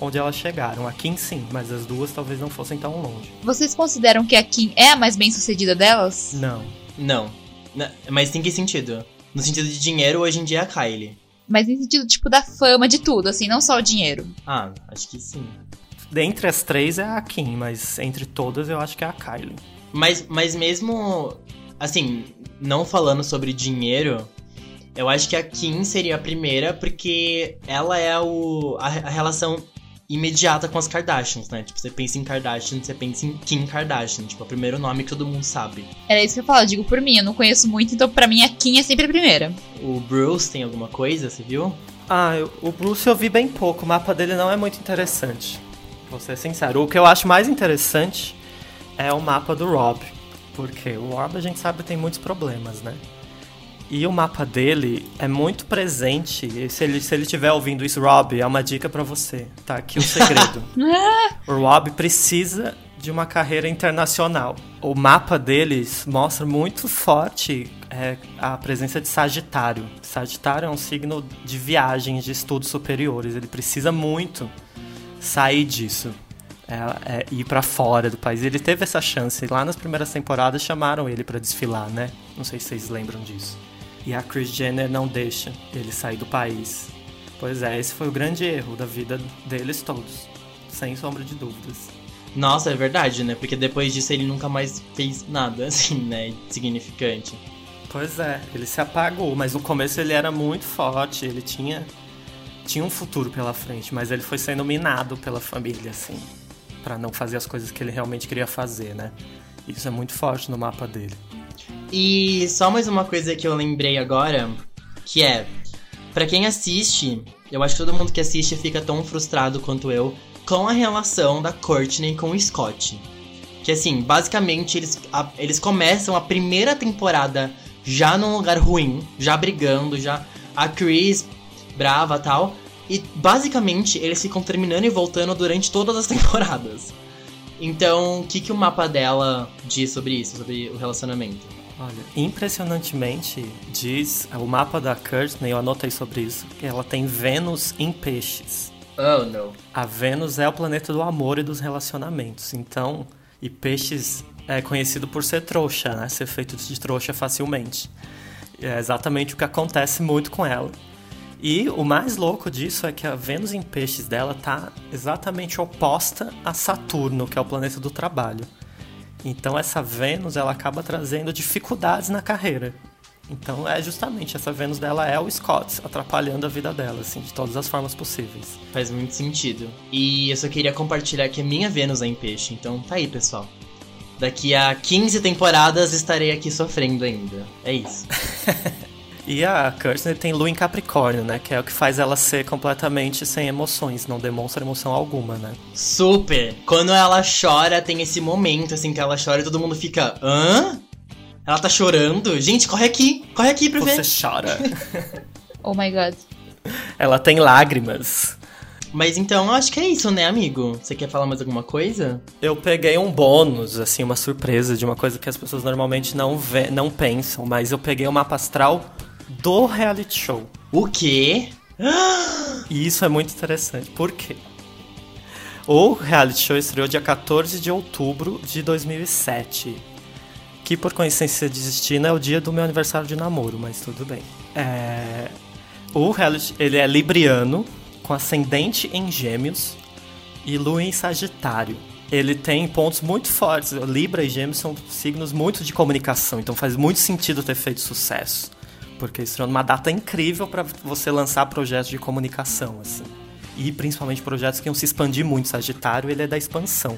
onde elas chegaram. A Kim sim, mas as duas talvez não fossem tão longe. Vocês consideram que a Kim é a mais bem sucedida delas? Não. Não. Mas em que sentido? No sentido de dinheiro, hoje em dia é a Kylie. Mas em sentido, tipo, da fama de tudo, assim, não só o dinheiro. Ah, acho que sim. Dentre as três é a Kim, mas entre todas eu acho que é a Kylie. Mas, mas mesmo, assim, não falando sobre dinheiro, eu acho que a Kim seria a primeira porque ela é o, a, a relação imediata com as Kardashians, né? Tipo, você pensa em Kardashian, você pensa em Kim Kardashian, tipo, é o primeiro nome que todo mundo sabe. Era isso que eu falo, eu digo por mim, eu não conheço muito, então pra mim a Kim é sempre a primeira. O Bruce tem alguma coisa, você viu? Ah, eu, o Bruce eu vi bem pouco, o mapa dele não é muito interessante. Vou ser sincero. O que eu acho mais interessante é o mapa do Rob. Porque o Rob a gente sabe tem muitos problemas, né? E o mapa dele é muito presente. E se ele se ele estiver ouvindo isso, Rob, é uma dica para você. Tá aqui o segredo. o Rob precisa de uma carreira internacional. O mapa deles mostra muito forte é, a presença de Sagitário. Sagitário é um signo de viagens, de estudos superiores. Ele precisa muito sair disso. É, é, ir para fora do país. Ele teve essa chance. Lá nas primeiras temporadas chamaram ele para desfilar, né? Não sei se vocês lembram disso. E a Kris Jenner não deixa ele sair do país. Pois é, esse foi o grande erro da vida deles todos, sem sombra de dúvidas. Nossa, é verdade, né? Porque depois disso ele nunca mais fez nada, assim, né? Significante. Pois é, ele se apagou, mas no começo ele era muito forte, ele tinha tinha um futuro pela frente, mas ele foi sendo minado pela família, assim, para não fazer as coisas que ele realmente queria fazer, né? Isso é muito forte no mapa dele. E só mais uma coisa que eu lembrei agora, que é, para quem assiste, eu acho que todo mundo que assiste fica tão frustrado quanto eu com a relação da Courtney com o Scott. Que assim, basicamente eles, a, eles começam a primeira temporada já num lugar ruim, já brigando, já a Chris brava tal. E basicamente eles ficam terminando e voltando durante todas as temporadas. Então, o que, que o mapa dela diz sobre isso, sobre o relacionamento? Olha, impressionantemente diz o mapa da Courtney, eu anotei sobre isso, que ela tem Vênus em peixes. Oh, não. A Vênus é o planeta do amor e dos relacionamentos. Então, e peixes é conhecido por ser trouxa, né? Ser feito de trouxa facilmente. É exatamente o que acontece muito com ela. E o mais louco disso é que a Vênus em peixes dela tá exatamente oposta a Saturno, que é o planeta do trabalho. Então essa Vênus ela acaba trazendo dificuldades na carreira. Então é justamente essa Vênus dela é o Scott, atrapalhando a vida dela, assim, de todas as formas possíveis. Faz muito sentido. E eu só queria compartilhar que a minha Vênus é em peixe, então tá aí, pessoal. Daqui a 15 temporadas estarei aqui sofrendo ainda. É isso. e a Kirsten tem lua em Capricórnio, né? Que é o que faz ela ser completamente sem emoções, não demonstra emoção alguma, né? Super! Quando ela chora, tem esse momento assim que ela chora e todo mundo fica. hã? Ela tá chorando? Gente, corre aqui! Corre aqui pra Você ver! chora. Oh my god. ela tem lágrimas. Mas então, eu acho que é isso, né, amigo? Você quer falar mais alguma coisa? Eu peguei um bônus, assim, uma surpresa de uma coisa que as pessoas normalmente não, vê, não pensam, mas eu peguei o mapa astral do reality show. O quê? E isso é muito interessante. Por quê? O reality show estreou dia 14 de outubro de 2007. Que por coincidência de destino é o dia do meu aniversário de namoro, mas tudo bem. É... O reality, ele é libriano, com ascendente em gêmeos e lua em sagitário. Ele tem pontos muito fortes. Libra e gêmeos são signos muito de comunicação, então faz muito sentido ter feito sucesso. Porque isso é uma data incrível para você lançar projetos de comunicação, assim. E principalmente projetos que iam se expandir muito. Sagitário, ele é da expansão.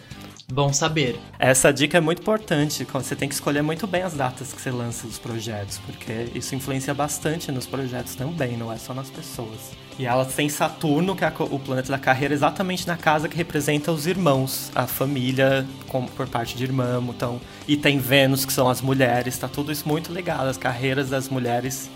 Bom saber. Essa dica é muito importante. Você tem que escolher muito bem as datas que você lança os projetos, porque isso influencia bastante nos projetos também, não é só nas pessoas. E ela tem Saturno, que é o planeta da carreira, exatamente na casa que representa os irmãos, a família como por parte de irmão, então. E tem Vênus, que são as mulheres, tá tudo isso muito ligado. As carreiras das mulheres,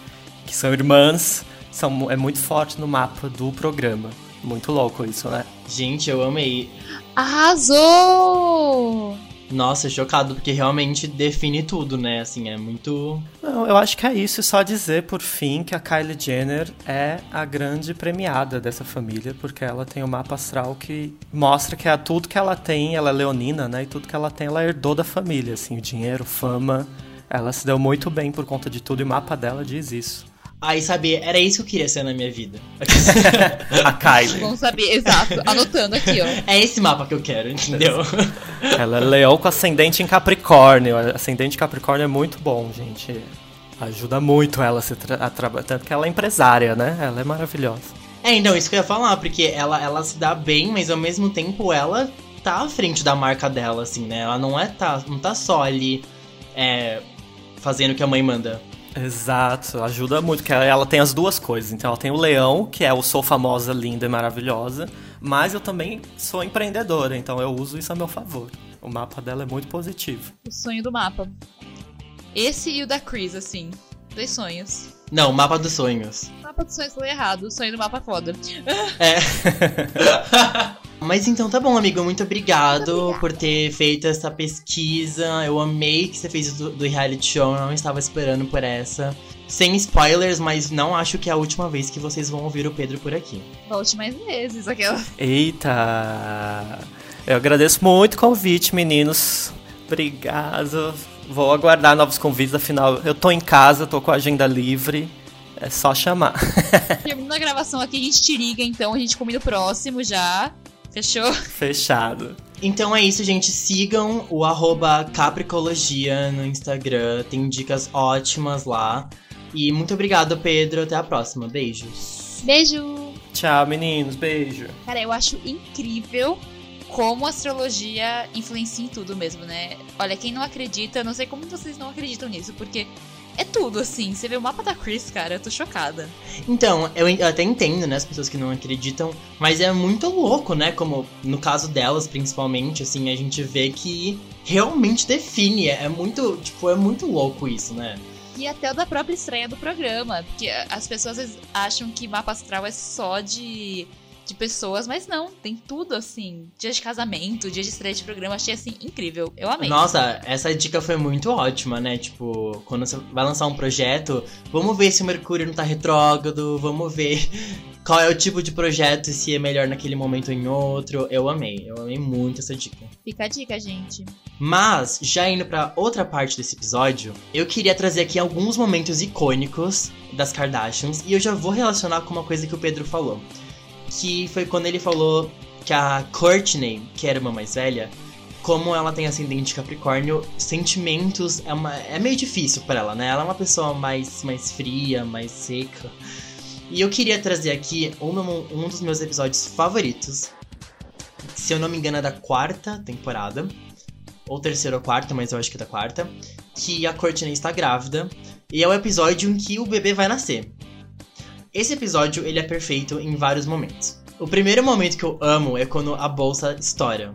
que são irmãs, são, é muito forte no mapa do programa. Muito louco isso, né? Gente, eu amei. Arrasou! Nossa, chocado, porque realmente define tudo, né? Assim, é muito. Não, eu acho que é isso. Só dizer, por fim, que a Kylie Jenner é a grande premiada dessa família, porque ela tem um mapa astral que mostra que é tudo que ela tem, ela é leonina, né? E tudo que ela tem, ela herdou da família, assim, o dinheiro, fama. Ela se deu muito bem por conta de tudo e o mapa dela diz isso. Aí, sabe, era isso que eu queria ser na minha vida. a Kylie. Vamos saber, exato. Anotando aqui, ó. É esse mapa que eu quero, entendeu? Ela é leão com ascendente em Capricórnio. Ascendente em Capricórnio é muito bom, gente. Ajuda muito ela a, se tra- a trabalhar. Tanto que ela é empresária, né? Ela é maravilhosa. É, então, isso que eu ia falar, porque ela, ela se dá bem, mas ao mesmo tempo ela tá à frente da marca dela, assim, né? Ela não é tá, não tá só ali é, fazendo o que a mãe manda. Exato, ajuda muito, que ela, tem as duas coisas. Então ela tem o leão, que é o sou famosa, linda e maravilhosa, mas eu também sou empreendedora, então eu uso isso a meu favor. O mapa dela é muito positivo. O sonho do mapa. Esse e o da Chris, assim. Dois sonhos. Não, mapa dos sonhos. O mapa dos sonhos falei errado. O sonho do mapa é foda. É. Mas então tá bom, amigo. Muito obrigado por ter feito essa pesquisa. Eu amei que você fez do, do reality show. Eu não estava esperando por essa. Sem spoilers, mas não acho que é a última vez que vocês vão ouvir o Pedro por aqui. Volte mais vezes, aquela. Eita! Eu agradeço muito o convite, meninos. Obrigado. Vou aguardar novos convites, afinal, eu tô em casa, tô com a agenda livre. É só chamar. Terminando a gravação aqui, a gente te liga, então a gente combina o próximo já. Fechou? Fechado. Então é isso, gente. Sigam o arroba Capricologia no Instagram. Tem dicas ótimas lá. E muito obrigado, Pedro. Até a próxima. Beijos. Beijo! Tchau, meninos. Beijo. Cara, eu acho incrível como a astrologia influencia em tudo mesmo, né? Olha, quem não acredita, não sei como vocês não acreditam nisso, porque é tudo, assim. Você vê o mapa da Chris, cara, eu tô chocada. Então, eu, eu até entendo, né, as pessoas que não acreditam, mas é muito louco, né? Como no caso delas, principalmente, assim, a gente vê que realmente define. É muito, tipo, é muito louco isso, né? E até o da própria estreia do programa. Porque as pessoas acham que mapa astral é só de de pessoas, mas não, tem tudo assim. Dia de casamento, dia de estreia de programa, achei assim incrível. Eu amei. Nossa, essa dica foi muito ótima, né? Tipo, quando você vai lançar um projeto, vamos ver se o Mercúrio não tá retrógrado, vamos ver qual é o tipo de projeto e se é melhor naquele momento ou em outro. Eu amei, eu amei muito essa dica. Fica a dica, gente. Mas, já indo para outra parte desse episódio, eu queria trazer aqui alguns momentos icônicos das Kardashians e eu já vou relacionar com uma coisa que o Pedro falou que foi quando ele falou que a Courtney, que era uma mais velha, como ela tem ascendente Capricórnio, sentimentos é, uma, é meio difícil para ela, né? Ela é uma pessoa mais, mais fria, mais seca. E eu queria trazer aqui um, um dos meus episódios favoritos. Se eu não me engano, é da quarta temporada. Ou terceira ou quarta, mas eu acho que é da quarta. Que a Courtney está grávida. E é o episódio em que o bebê vai nascer. Esse episódio ele é perfeito em vários momentos. O primeiro momento que eu amo é quando a bolsa estoura.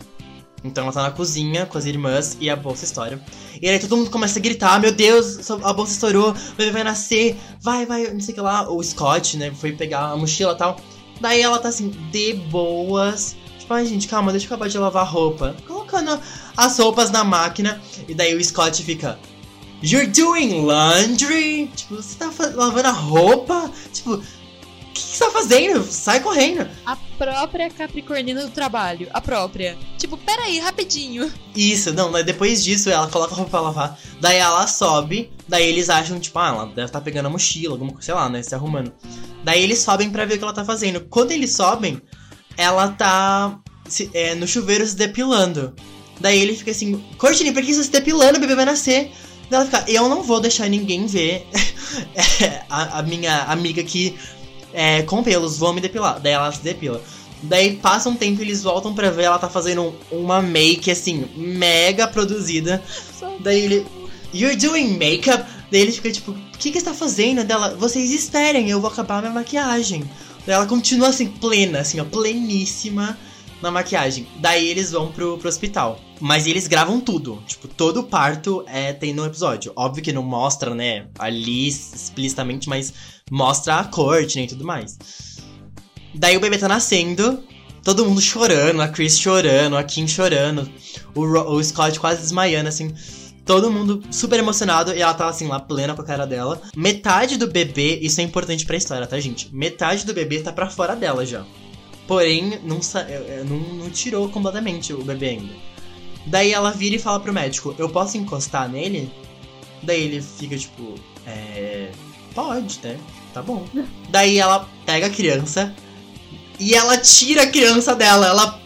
Então ela tá na cozinha com as irmãs e a bolsa estoura. E aí todo mundo começa a gritar: Meu Deus, a bolsa estourou, o bebê vai nascer, vai, vai, não sei o que lá. O Scott, né, foi pegar a mochila e tal. Daí ela tá assim, de boas. Tipo, ai gente, calma, deixa eu acabar de lavar a roupa. Colocando as roupas na máquina. E daí o Scott fica: You're doing laundry? Tipo, você tá lavando a roupa? Tipo, o que, que você tá fazendo? Sai correndo. A própria Capricornina do trabalho. A própria. Tipo, peraí, rapidinho. Isso, não, depois disso ela coloca a roupa pra lavar. Daí ela sobe. Daí eles acham, tipo, ah, ela deve estar tá pegando a mochila, alguma coisa, sei lá, né? Se arrumando. Daí eles sobem pra ver o que ela tá fazendo. Quando eles sobem, ela tá se, é, no chuveiro se depilando. Daí ele fica assim, Courtney, por que você tá se depilando? O bebê vai nascer. Ela fica, eu não vou deixar ninguém ver é, a, a, minha amiga que é, com pelos, vou me depilar. Daí ela se depila. Daí passa um tempo e eles voltam pra ver ela tá fazendo uma make, assim, mega produzida. Daí ele. You're doing makeup? Daí ele fica tipo, o que que você tá fazendo? Dela, vocês esperem, eu vou acabar minha maquiagem. Daí ela continua assim, plena, assim, ó, pleníssima na maquiagem. Daí eles vão pro, pro hospital. Mas eles gravam tudo. Tipo, todo parto é, tem no episódio. Óbvio que não mostra, né, ali explicitamente, mas mostra a corte né, e tudo mais. Daí o bebê tá nascendo, todo mundo chorando, a Chris chorando, a Kim chorando, o, Ro o Scott quase desmaiando, assim. Todo mundo super emocionado e ela tá assim lá plena com a cara dela. Metade do bebê, isso é importante pra história, tá, gente? Metade do bebê tá pra fora dela já. Porém, não, é, é, não, não tirou completamente o bebê ainda. Daí ela vira e fala pro médico: Eu posso encostar nele? Daí ele fica tipo: É. Pode, né? Tá bom. Daí ela pega a criança e ela tira a criança dela. Ela.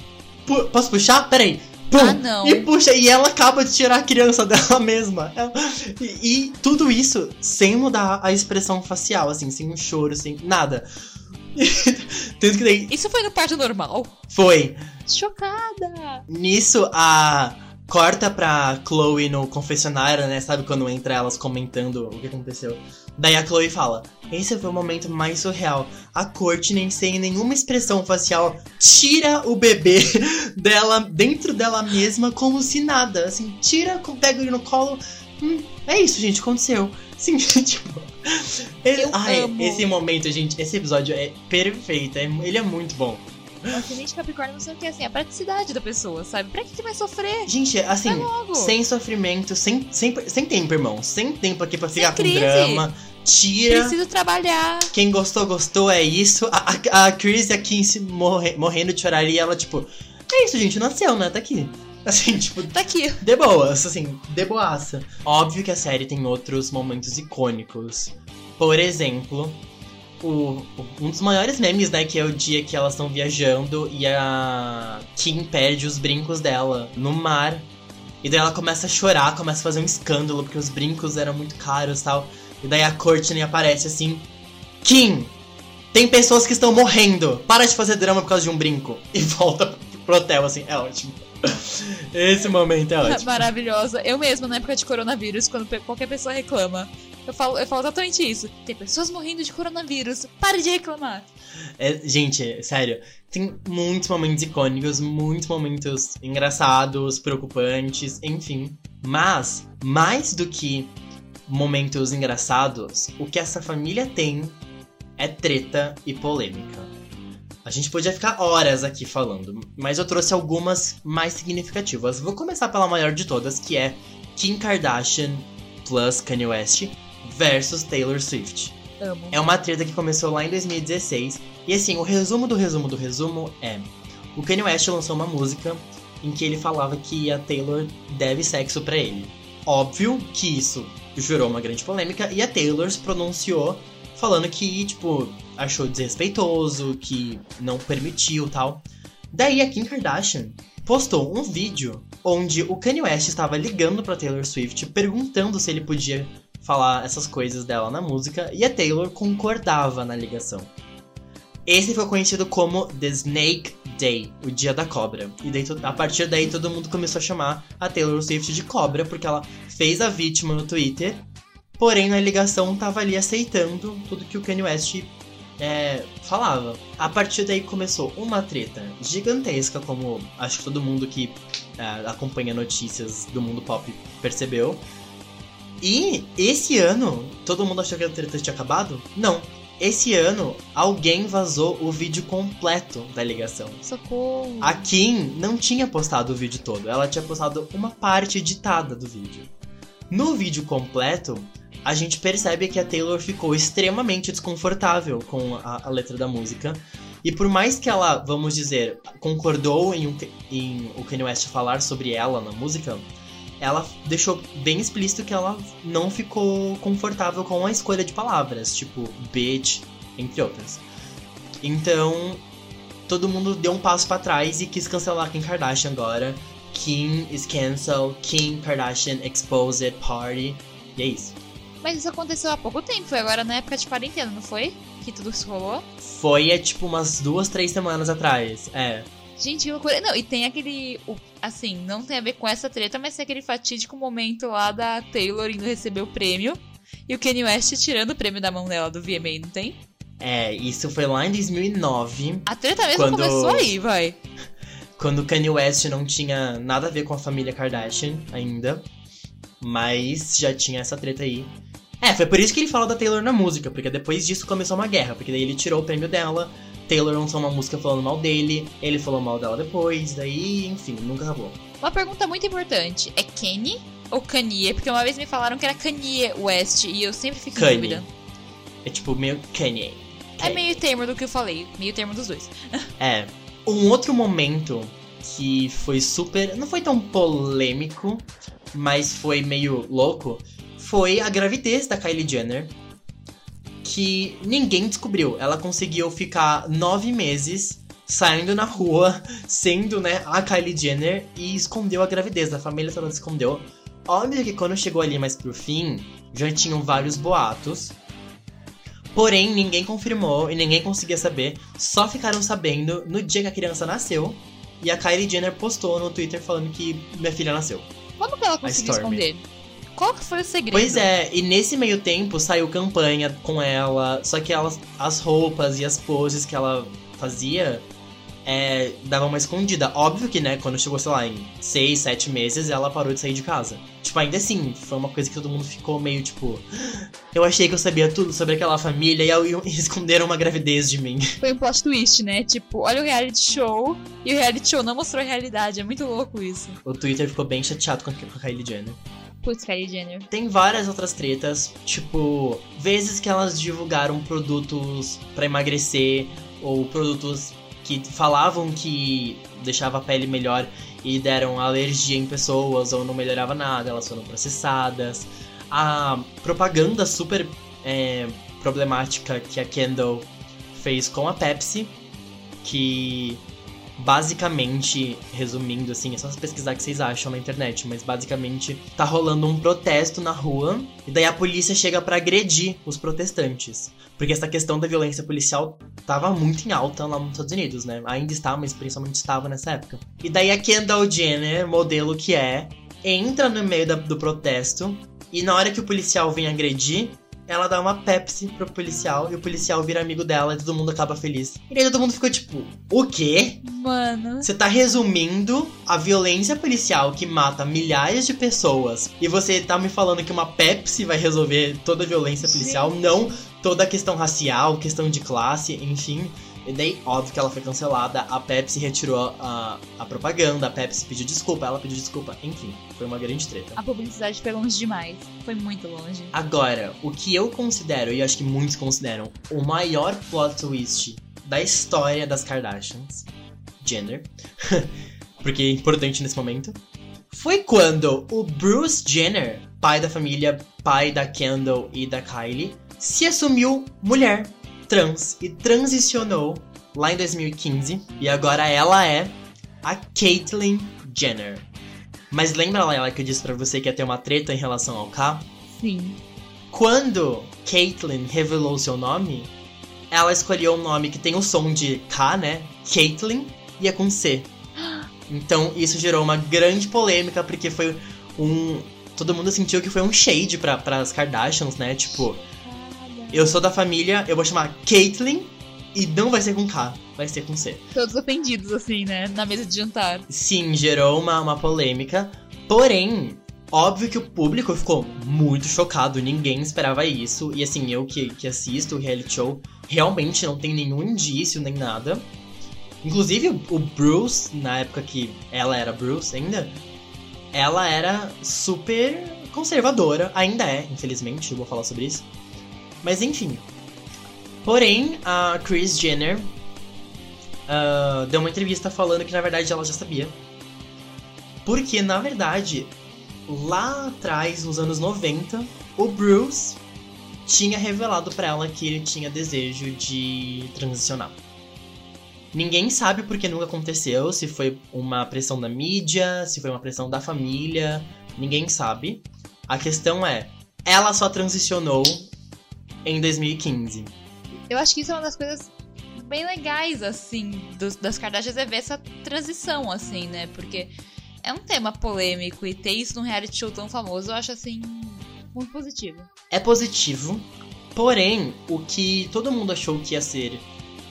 Pu posso puxar? Peraí. Pum, ah, não. E puxa, e ela acaba de tirar a criança dela mesma. E, e tudo isso sem mudar a expressão facial, assim, sem um choro, sem nada. Tanto que daí. Isso foi no parto normal? Foi. Chocada! Nisso, a. Corta pra Chloe no confessionário, né? Sabe quando entra elas comentando o que aconteceu? Daí a Chloe fala: Esse foi o momento mais surreal. A Courtney, sem nenhuma expressão facial, tira o bebê dela, dentro dela mesma, como se nada. Assim, tira, pega ele no colo. Hum, é isso, gente, aconteceu. Sim, tipo. Ele, ai, amo. esse momento, gente, esse episódio é perfeito. É, ele é muito bom. O ascendente Capricórnio não sei o que assim, a praticidade da pessoa, sabe? Pra que, que vai sofrer? Gente, assim, sem sofrimento, sem, sem, sem tempo, irmão. Sem tempo aqui pra ficar com drama. Tira. Preciso trabalhar. Quem gostou, gostou, é isso. A, a, a Chris a Kinsey morre, morrendo de chorar e ela, tipo, é isso, gente, nasceu, né? Tá aqui. Assim, tipo. Tá aqui. De boas, assim, de boaça. Óbvio que a série tem outros momentos icônicos. Por exemplo, o, um dos maiores memes, né? Que é o dia que elas estão viajando e a Kim perde os brincos dela no mar. E daí ela começa a chorar, começa a fazer um escândalo, porque os brincos eram muito caros e tal. E daí a Courtney aparece assim: Kim, tem pessoas que estão morrendo. Para de fazer drama por causa de um brinco. E volta pro hotel, assim. É ótimo. Esse momento é ótimo. Maravilhosa. Eu mesma, na época de coronavírus, quando qualquer pessoa reclama, eu falo, eu falo exatamente isso. Tem pessoas morrendo de coronavírus. Pare de reclamar. É, gente, sério. Tem muitos momentos icônicos, muitos momentos engraçados, preocupantes, enfim. Mas, mais do que momentos engraçados, o que essa família tem é treta e polêmica. A gente podia ficar horas aqui falando, mas eu trouxe algumas mais significativas. Vou começar pela maior de todas, que é Kim Kardashian plus Kanye West versus Taylor Swift. Amo. É uma treta que começou lá em 2016. E assim, o resumo do resumo do resumo é: o Kanye West lançou uma música em que ele falava que a Taylor deve sexo para ele. Óbvio que isso gerou uma grande polêmica e a Taylor se pronunciou falando que, tipo, achou desrespeitoso, que não permitiu tal. Daí a Kim Kardashian postou um vídeo onde o Kanye West estava ligando para Taylor Swift perguntando se ele podia falar essas coisas dela na música e a Taylor concordava na ligação. Esse foi conhecido como The Snake Day, o dia da cobra. E daí, a partir daí todo mundo começou a chamar a Taylor Swift de cobra porque ela fez a vítima no Twitter Porém, na ligação tava ali aceitando tudo que o Kanye West é, falava. A partir daí começou uma treta gigantesca, como acho que todo mundo que é, acompanha notícias do mundo pop percebeu. E esse ano, todo mundo achou que a treta tinha acabado? Não. Esse ano, alguém vazou o vídeo completo da ligação. Socorro. A Kim não tinha postado o vídeo todo, ela tinha postado uma parte editada do vídeo. No vídeo completo, a gente percebe que a Taylor ficou extremamente desconfortável com a, a letra da música. E por mais que ela, vamos dizer, concordou em, um, em o Kanye West falar sobre ela na música, ela deixou bem explícito que ela não ficou confortável com a escolha de palavras, tipo bitch, entre outras. Então, todo mundo deu um passo para trás e quis cancelar Kim Kardashian agora. Kim is cancelled, Kim Kardashian exposed party. E é isso. Mas isso aconteceu há pouco tempo, foi agora na época de quarentena, não foi? Que tudo isso rolou? Foi, é tipo umas duas, três semanas atrás, é. Gente, que loucura. Não, e tem aquele. Assim, não tem a ver com essa treta, mas tem aquele fatídico momento lá da Taylor indo receber o prêmio e o Kanye West tirando o prêmio da mão dela do VMA, não tem? É, isso foi lá em 2009. A treta mesmo quando... começou aí, vai. Quando o Kanye West não tinha nada a ver com a família Kardashian ainda. Mas já tinha essa treta aí. É, foi por isso que ele fala da Taylor na música, porque depois disso começou uma guerra, porque daí ele tirou o prêmio dela, Taylor lançou uma música falando mal dele, ele falou mal dela depois, daí, enfim, nunca acabou. Uma pergunta muito importante, é Kenny ou Kanye? Porque uma vez me falaram que era Kanye West e eu sempre fico Kanye. em dúvida. É tipo meio Kanye. É meio termo do que eu falei, meio termo dos dois. é. Um outro momento que foi super. não foi tão polêmico, mas foi meio louco foi a gravidez da Kylie Jenner, que ninguém descobriu. Ela conseguiu ficar nove meses saindo na rua, sendo, né, a Kylie Jenner e escondeu a gravidez. A família toda escondeu. Óbvio que quando chegou ali mais pro fim, já tinham vários boatos. Porém, ninguém confirmou e ninguém conseguia saber. Só ficaram sabendo no dia que a criança nasceu. E a Kylie Jenner postou no Twitter falando que minha filha nasceu. Como que ela conseguiu esconder? Qual que foi o segredo? Pois é, e nesse meio tempo saiu campanha com ela, só que elas, as roupas e as poses que ela fazia é, dava uma escondida. Óbvio que, né, quando chegou, sei lá, em seis, sete meses, ela parou de sair de casa. Tipo, ainda assim, foi uma coisa que todo mundo ficou meio tipo. Eu achei que eu sabia tudo sobre aquela família e, e esconderam uma gravidez de mim. Foi um plot twist, né? Tipo, olha o reality show e o reality show não mostrou a realidade. É muito louco isso. O Twitter ficou bem chateado com a Kylie Jenner. Putz, Kylie Jenner. Tem várias outras tretas, tipo, vezes que elas divulgaram produtos para emagrecer ou produtos que falavam que deixava a pele melhor e deram alergia em pessoas ou não melhorava nada, elas foram processadas. A propaganda super é, problemática que a Kendall fez com a Pepsi, que basicamente, resumindo assim, é só pesquisar o que vocês acham na internet, mas basicamente tá rolando um protesto na rua e daí a polícia chega para agredir os protestantes. Porque essa questão da violência policial tava muito em alta lá nos Estados Unidos, né? Ainda está, mas principalmente estava nessa época. E daí a Kendall Jenner, modelo que é, entra no meio da, do protesto e na hora que o policial vem agredir, ela dá uma Pepsi pro policial e o policial vira amigo dela e todo mundo acaba feliz. E aí todo mundo ficou tipo, o quê? Mano. Você tá resumindo a violência policial que mata milhares de pessoas e você tá me falando que uma Pepsi vai resolver toda a violência policial, Gente. não toda a questão racial, questão de classe, enfim. E daí, óbvio que ela foi cancelada, a Pepsi retirou a, a propaganda, a Pepsi pediu desculpa, ela pediu desculpa, enfim, foi uma grande treta. A publicidade foi longe demais. Foi muito longe. Agora, o que eu considero, e acho que muitos consideram, o maior plot twist da história das Kardashians, Jenner, porque é importante nesse momento, foi quando o Bruce Jenner, pai da família, pai da Kendall e da Kylie, se assumiu mulher trans e transicionou lá em 2015 e agora ela é a Caitlyn Jenner. Mas lembra lá que eu disse pra você que ia ter uma treta em relação ao K? Sim. Quando Caitlyn revelou seu nome, ela escolheu um nome que tem o som de K, né? Caitlyn, e é com C. Então isso gerou uma grande polêmica, porque foi um. Todo mundo sentiu que foi um shade para as Kardashians, né? Tipo, eu sou da família, eu vou chamar Caitlyn e não vai ser com K, vai ser com C. Todos ofendidos, assim, né? Na mesa de jantar. Sim, gerou uma, uma polêmica. Porém, óbvio que o público ficou muito chocado, ninguém esperava isso. E assim, eu que, que assisto o reality show, realmente não tem nenhum indício nem nada. Inclusive, o Bruce, na época que ela era Bruce ainda, ela era super conservadora. Ainda é, infelizmente, eu vou falar sobre isso. Mas enfim. Porém, a Kris Jenner ah, deu uma entrevista falando que na verdade ela já sabia. Porque na verdade, lá atrás, nos anos 90, o Bruce tinha revelado pra ela que ele tinha desejo de transicionar. Ninguém sabe porque nunca aconteceu, se foi uma pressão da mídia, se foi uma pressão da família, ninguém sabe. A questão é, ela só transicionou em 2015. Eu acho que isso é uma das coisas bem legais, assim, dos, das Kardashians é ver essa transição, assim, né? Porque é um tema polêmico e ter isso num reality show tão famoso, eu acho, assim, muito positivo. É positivo, porém, o que todo mundo achou que ia ser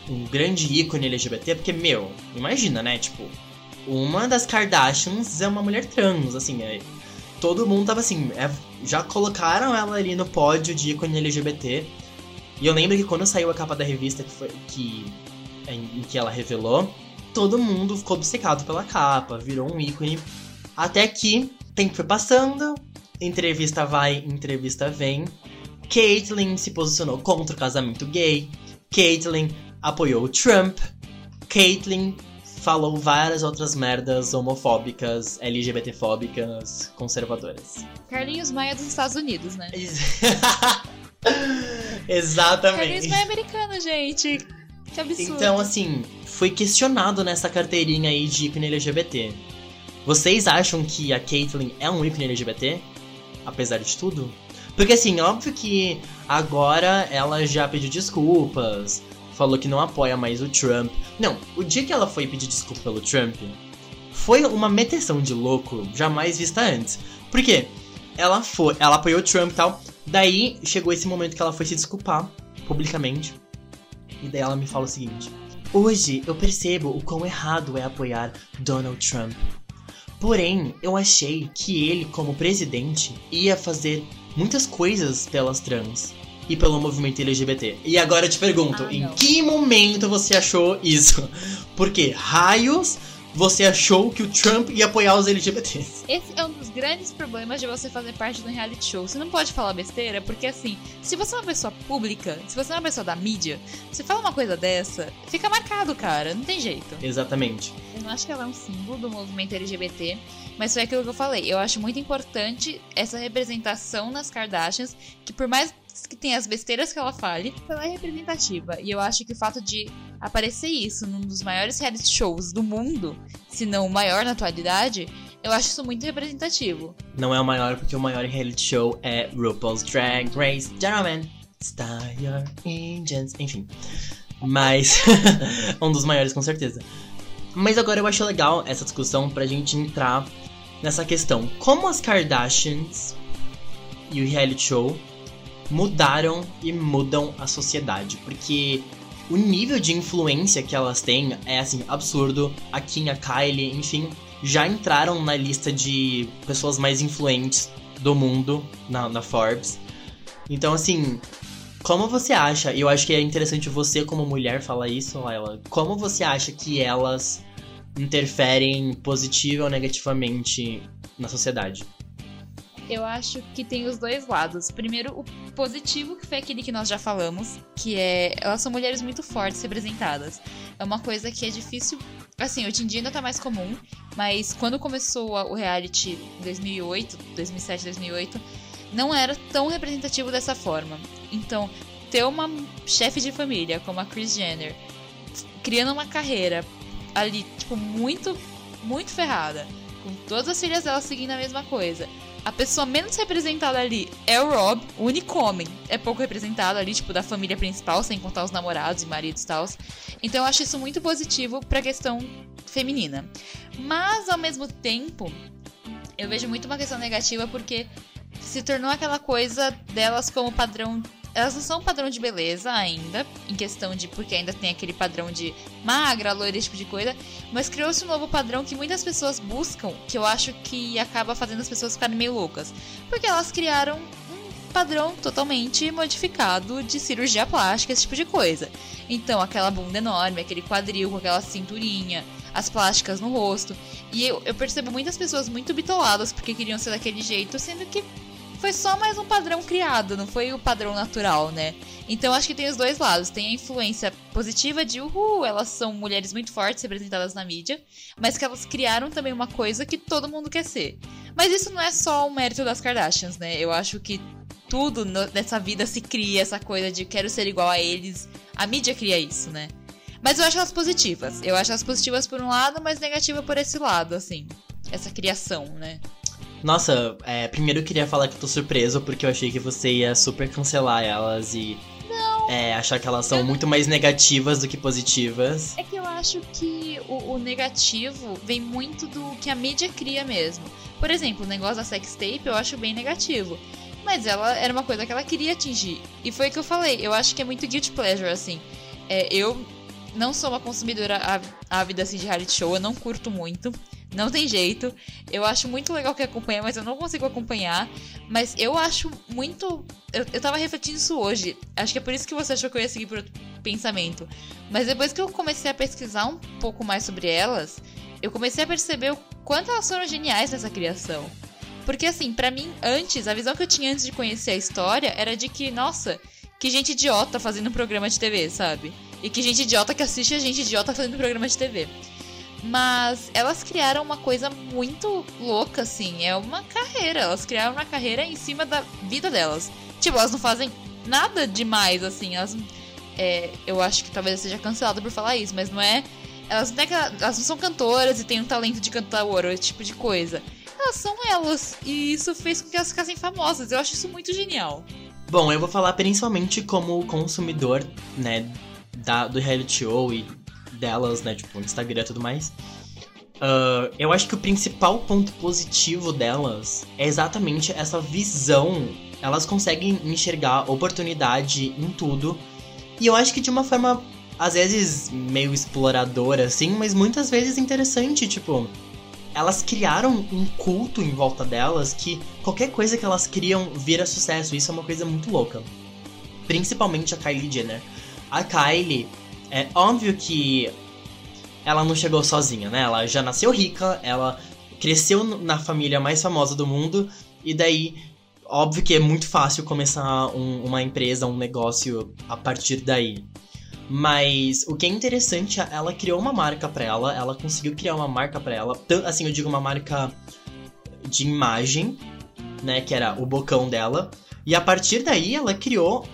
um grande ícone LGBT, porque, meu, imagina, né? Tipo, uma das Kardashians é uma mulher trans, assim, é, todo mundo tava assim, é, já colocaram ela ali no pódio de ícone LGBT. E eu lembro que quando saiu a capa da revista que foi que em, em que ela revelou, todo mundo ficou obcecado pela capa, virou um ícone. Até que tempo foi passando, entrevista vai, entrevista vem. Caitlyn se posicionou contra o casamento gay. Caitlyn apoiou o Trump. Caitlyn falou várias outras merdas homofóbicas, LGBTfóbicas, conservadoras. Carlinhos Maia dos Estados Unidos, né? Carlinhos Exatamente. Maia é americano, gente. Que absurdo. Então, assim, foi questionado nessa carteirinha aí de ícone LGBT. Vocês acham que a Caitlyn é um ícone LGBT? Apesar de tudo? Porque, assim, óbvio que agora ela já pediu desculpas, falou que não apoia mais o Trump. Não, o dia que ela foi pedir desculpa pelo Trump, foi uma meteção de louco jamais vista antes. Por quê? Ela foi, ela apoiou o Trump e tal. Daí chegou esse momento que ela foi se desculpar publicamente. E daí ela me fala o seguinte: Hoje eu percebo o quão errado é apoiar Donald Trump. Porém, eu achei que ele, como presidente, ia fazer muitas coisas pelas trans e pelo movimento LGBT. E agora eu te pergunto, Ah, em que momento você achou isso? Porque raios você achou que o Trump ia apoiar os LGBTs? Esse é um dos grandes problemas de você fazer parte de um reality show. Você não pode falar besteira, porque assim, se você é uma pessoa pública, se você é uma pessoa da mídia, você fala uma coisa dessa, fica marcado, cara. Não tem jeito. Exatamente. Eu não acho que ela é um símbolo do movimento LGBT, mas foi aquilo que eu falei. Eu acho muito importante essa representação nas Kardashians, que por mais que tem as besteiras que ela fale, ela é representativa. E eu acho que o fato de aparecer isso num dos maiores reality shows do mundo, se não o maior na atualidade, eu acho isso muito representativo. Não é o maior, porque o maior reality show é RuPaul's Drag Race. Gentlemen, start your engines. Enfim. Mas. um dos maiores, com certeza. Mas agora eu acho legal essa discussão pra gente entrar nessa questão. Como as Kardashians e o reality show mudaram e mudam a sociedade. Porque o nível de influência que elas têm é assim, absurdo. A Kim, a Kylie, enfim, já entraram na lista de pessoas mais influentes do mundo na, na Forbes. Então, assim, como você acha, e eu acho que é interessante você como mulher falar isso, Laila, como você acha que elas interferem positiva ou negativamente na sociedade? Eu acho que tem os dois lados. Primeiro, o positivo, que foi aquele que nós já falamos, que é. Elas são mulheres muito fortes representadas. É uma coisa que é difícil. Assim, hoje em dia ainda tá mais comum, mas quando começou o reality em 2008, 2007, 2008, não era tão representativo dessa forma. Então, ter uma chefe de família como a Kris Jenner criando uma carreira ali, tipo, muito, muito ferrada, com todas as filhas dela seguindo a mesma coisa a pessoa menos representada ali é o Rob, o único homem. É pouco representado ali, tipo, da família principal, sem contar os namorados e maridos e tal. Então eu acho isso muito positivo pra questão feminina. Mas, ao mesmo tempo, eu vejo muito uma questão negativa porque se tornou aquela coisa delas como padrão elas não são padrão de beleza ainda, em questão de porque ainda tem aquele padrão de magra, loira, esse tipo de coisa, mas criou-se um novo padrão que muitas pessoas buscam, que eu acho que acaba fazendo as pessoas ficarem meio loucas. Porque elas criaram um padrão totalmente modificado de cirurgia plástica, esse tipo de coisa. Então, aquela bunda enorme, aquele quadril com aquela cinturinha, as plásticas no rosto. E eu, eu percebo muitas pessoas muito bitoladas porque queriam ser daquele jeito, sendo que foi só mais um padrão criado, não foi o padrão natural, né? Então acho que tem os dois lados. Tem a influência positiva de, uhul, elas são mulheres muito fortes representadas na mídia, mas que elas criaram também uma coisa que todo mundo quer ser. Mas isso não é só o mérito das Kardashians, né? Eu acho que tudo nessa vida se cria essa coisa de quero ser igual a eles. A mídia cria isso, né? Mas eu acho elas positivas. Eu acho elas positivas por um lado, mas negativa por esse lado, assim. Essa criação, né? Nossa, é, primeiro eu queria falar que eu tô surpreso porque eu achei que você ia super cancelar elas e é, achar que elas são muito mais negativas do que positivas. É que eu acho que o, o, negativo vem muito do que a mídia cria mesmo. Por exemplo, o negócio da sextape eu acho bem negativo. Mas ela era uma coisa que ela queria atingir. E foi o que eu falei, eu acho que é muito guilty pleasure, assim. É, eu não sou uma consumidora ávida assim, de reality show, eu não curto muito. Não tem jeito. Eu acho muito legal que acompanha, mas eu não consigo acompanhar. Mas eu acho muito. Eu, eu tava refletindo isso hoje. Acho que é por isso que você achou que eu ia seguir por outro pensamento. Mas depois que eu comecei a pesquisar um pouco mais sobre elas, eu comecei a perceber o quanto elas foram geniais nessa criação. Porque assim, para mim, antes, a visão que eu tinha antes de conhecer a história era de que, nossa, que gente idiota fazendo programa de TV, sabe? E que gente idiota que assiste a gente idiota fazendo programa de TV. Mas elas criaram uma coisa muito louca, assim. É uma carreira. Elas criaram uma carreira em cima da vida delas. Tipo, elas não fazem nada demais, assim. Elas. É, eu acho que talvez eu seja cancelada por falar isso, mas não é. Elas não, é, elas não são cantoras e têm um talento de cantar ouro, esse tipo de coisa. Elas são elas. E isso fez com que elas ficassem famosas. Eu acho isso muito genial. Bom, eu vou falar principalmente como consumidor, né, da, do reality show e delas, né? Tipo, Instagram e tudo mais. Uh, eu acho que o principal ponto positivo delas é exatamente essa visão. Elas conseguem enxergar oportunidade em tudo. E eu acho que de uma forma, às vezes, meio exploradora, assim, mas muitas vezes interessante, tipo. Elas criaram um culto em volta delas que qualquer coisa que elas criam vira sucesso. Isso é uma coisa muito louca. Principalmente a Kylie Jenner. A Kylie, é óbvio que ela não chegou sozinha, né? Ela já nasceu rica, ela cresceu na família mais famosa do mundo, e daí, óbvio que é muito fácil começar um, uma empresa, um negócio a partir daí. Mas o que é interessante, ela criou uma marca para ela, ela conseguiu criar uma marca para ela, assim, eu digo uma marca de imagem, né, que era o bocão dela, E a partir daí ela criou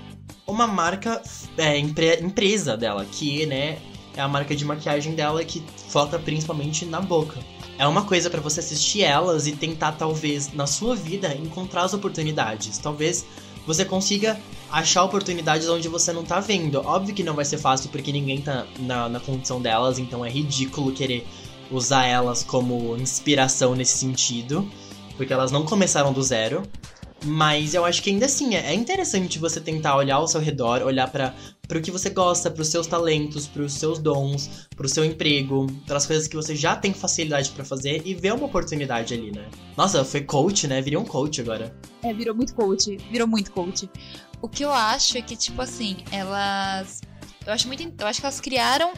uma marca é, empre empresa dela, que né, é a marca de maquiagem dela que foca principalmente na boca. É uma coisa para você assistir elas e tentar, talvez, na sua vida, encontrar as oportunidades. Talvez você consiga achar oportunidades onde você não tá vendo. Óbvio que não vai ser fácil porque ninguém tá na, na condição delas, então é ridículo querer usar elas como inspiração nesse sentido, porque elas não começaram do zero. Mas eu acho que ainda assim é interessante você tentar olhar ao seu redor, olhar para o que você gosta, para os seus talentos, para os seus dons, para o seu emprego, pelas coisas que você já tem facilidade para fazer e ver uma oportunidade ali, né? Nossa, foi coach, né? Virou um coach agora. É, virou muito coach, virou muito coach. O que eu acho é que tipo assim, elas eu acho muito eu acho que elas criaram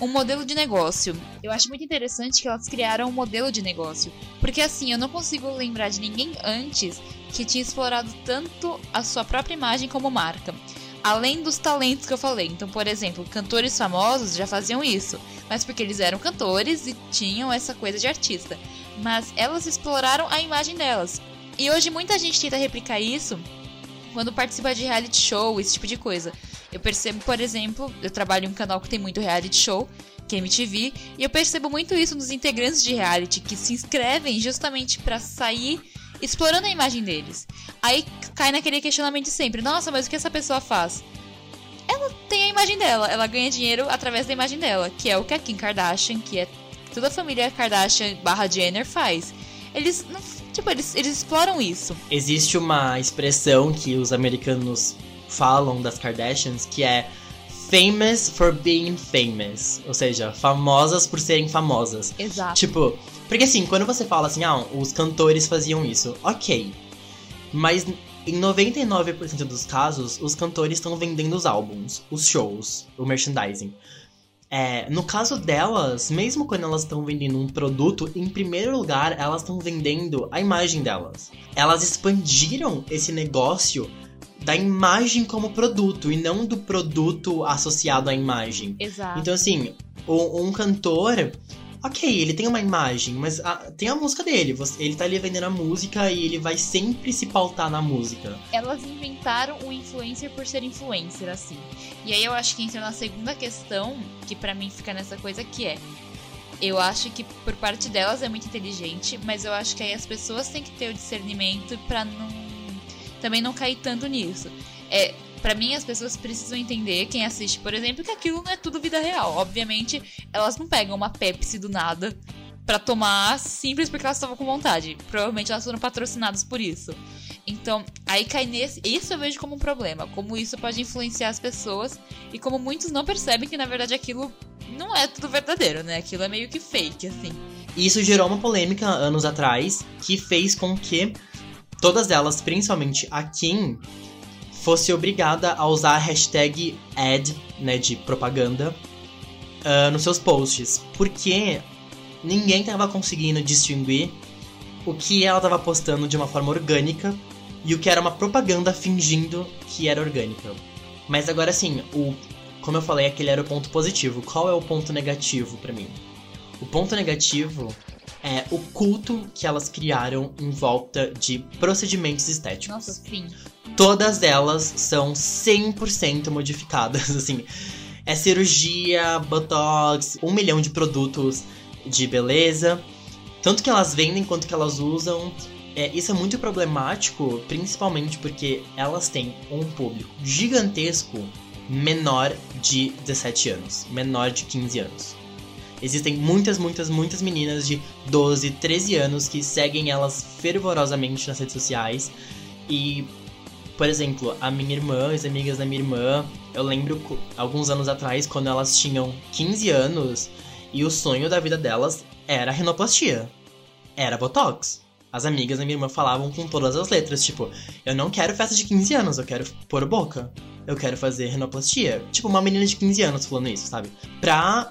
um modelo de negócio. Eu acho muito interessante que elas criaram um modelo de negócio. Porque assim, eu não consigo lembrar de ninguém antes que tinha explorado tanto a sua própria imagem como marca. Além dos talentos que eu falei. Então, por exemplo, cantores famosos já faziam isso. Mas porque eles eram cantores e tinham essa coisa de artista. Mas elas exploraram a imagem delas. E hoje muita gente tenta replicar isso quando participa de reality show, esse tipo de coisa. Eu percebo, por exemplo, eu trabalho em um canal que tem muito reality show, que é MTV, e eu percebo muito isso nos integrantes de reality que se inscrevem justamente para sair explorando a imagem deles. Aí cai naquele questionamento sempre: nossa, mas o que essa pessoa faz? Ela tem a imagem dela, ela ganha dinheiro através da imagem dela, que é o que a Kim Kardashian, que é toda a família Kardashian barra Jenner faz. Eles não Tipo, eles, eles exploram isso. Existe uma expressão que os americanos falam das Kardashians que é famous for being famous. Ou seja, famosas por serem famosas. Exato. Tipo, porque assim, quando você fala assim, ah, os cantores faziam isso, ok. Mas em 99% dos casos, os cantores estão vendendo os álbuns, os shows, o merchandising. É, no caso delas, mesmo quando elas estão vendendo um produto, em primeiro lugar, elas estão vendendo a imagem delas. Elas expandiram esse negócio da imagem como produto e não do produto associado à imagem. Exato. Então, assim, um, um cantor ok, ele tem uma imagem, mas a, tem a música dele. Ele tá ali vendendo a música e ele vai sempre se pautar na música. Elas inventaram o influencer por ser influencer, assim. E aí eu acho que entra na segunda questão, que para mim fica nessa coisa que é. Eu acho que por parte delas é muito inteligente, mas eu acho que aí as pessoas têm que ter o discernimento para não também não cair tanto nisso. É, para mim, as pessoas precisam entender, quem assiste, por exemplo, que aquilo não é tudo vida real. Obviamente, elas não pegam uma Pepsi do nada para tomar simples porque elas estavam com vontade. Provavelmente elas foram patrocinadas por isso. Então, aí cai nesse. Isso eu vejo como um problema. Como isso pode influenciar as pessoas e como muitos não percebem que na verdade aquilo não é tudo verdadeiro, né? Aquilo é meio que fake, assim. Isso gerou uma polêmica anos atrás que fez com que todas elas, principalmente a Kim, fosse obrigada a usar a hashtag ad, né, de propaganda, uh, nos seus posts. Porque ninguém tava conseguindo distinguir o que ela tava postando de uma forma orgânica e o que era uma propaganda fingindo que era orgânica. Mas agora sim, o como eu falei, aquele era o ponto positivo. Qual é o ponto negativo para mim? O ponto negativo é o culto que elas criaram em volta de procedimentos estéticos. Nossa, sim. Todas elas são 100% modificadas, assim. É cirurgia, botox, um milhão de produtos de beleza. Tanto que elas vendem quanto que elas usam. É, isso é muito problemático, principalmente porque elas têm um público gigantesco menor de 17 anos, menor de 15 anos. Existem muitas, muitas, muitas meninas de 12, 13 anos que seguem elas fervorosamente nas redes sociais. E, por exemplo, a minha irmã, as amigas da minha irmã, eu lembro alguns anos atrás, quando elas tinham 15 anos, e o sonho da vida delas era renoplastia. Era botox. As amigas da minha irmã falavam com todas as letras, tipo, eu não quero festa de 15 anos, eu quero pôr boca. Eu quero fazer renoplastia. Tipo, uma menina de 15 anos falando isso, sabe? Pra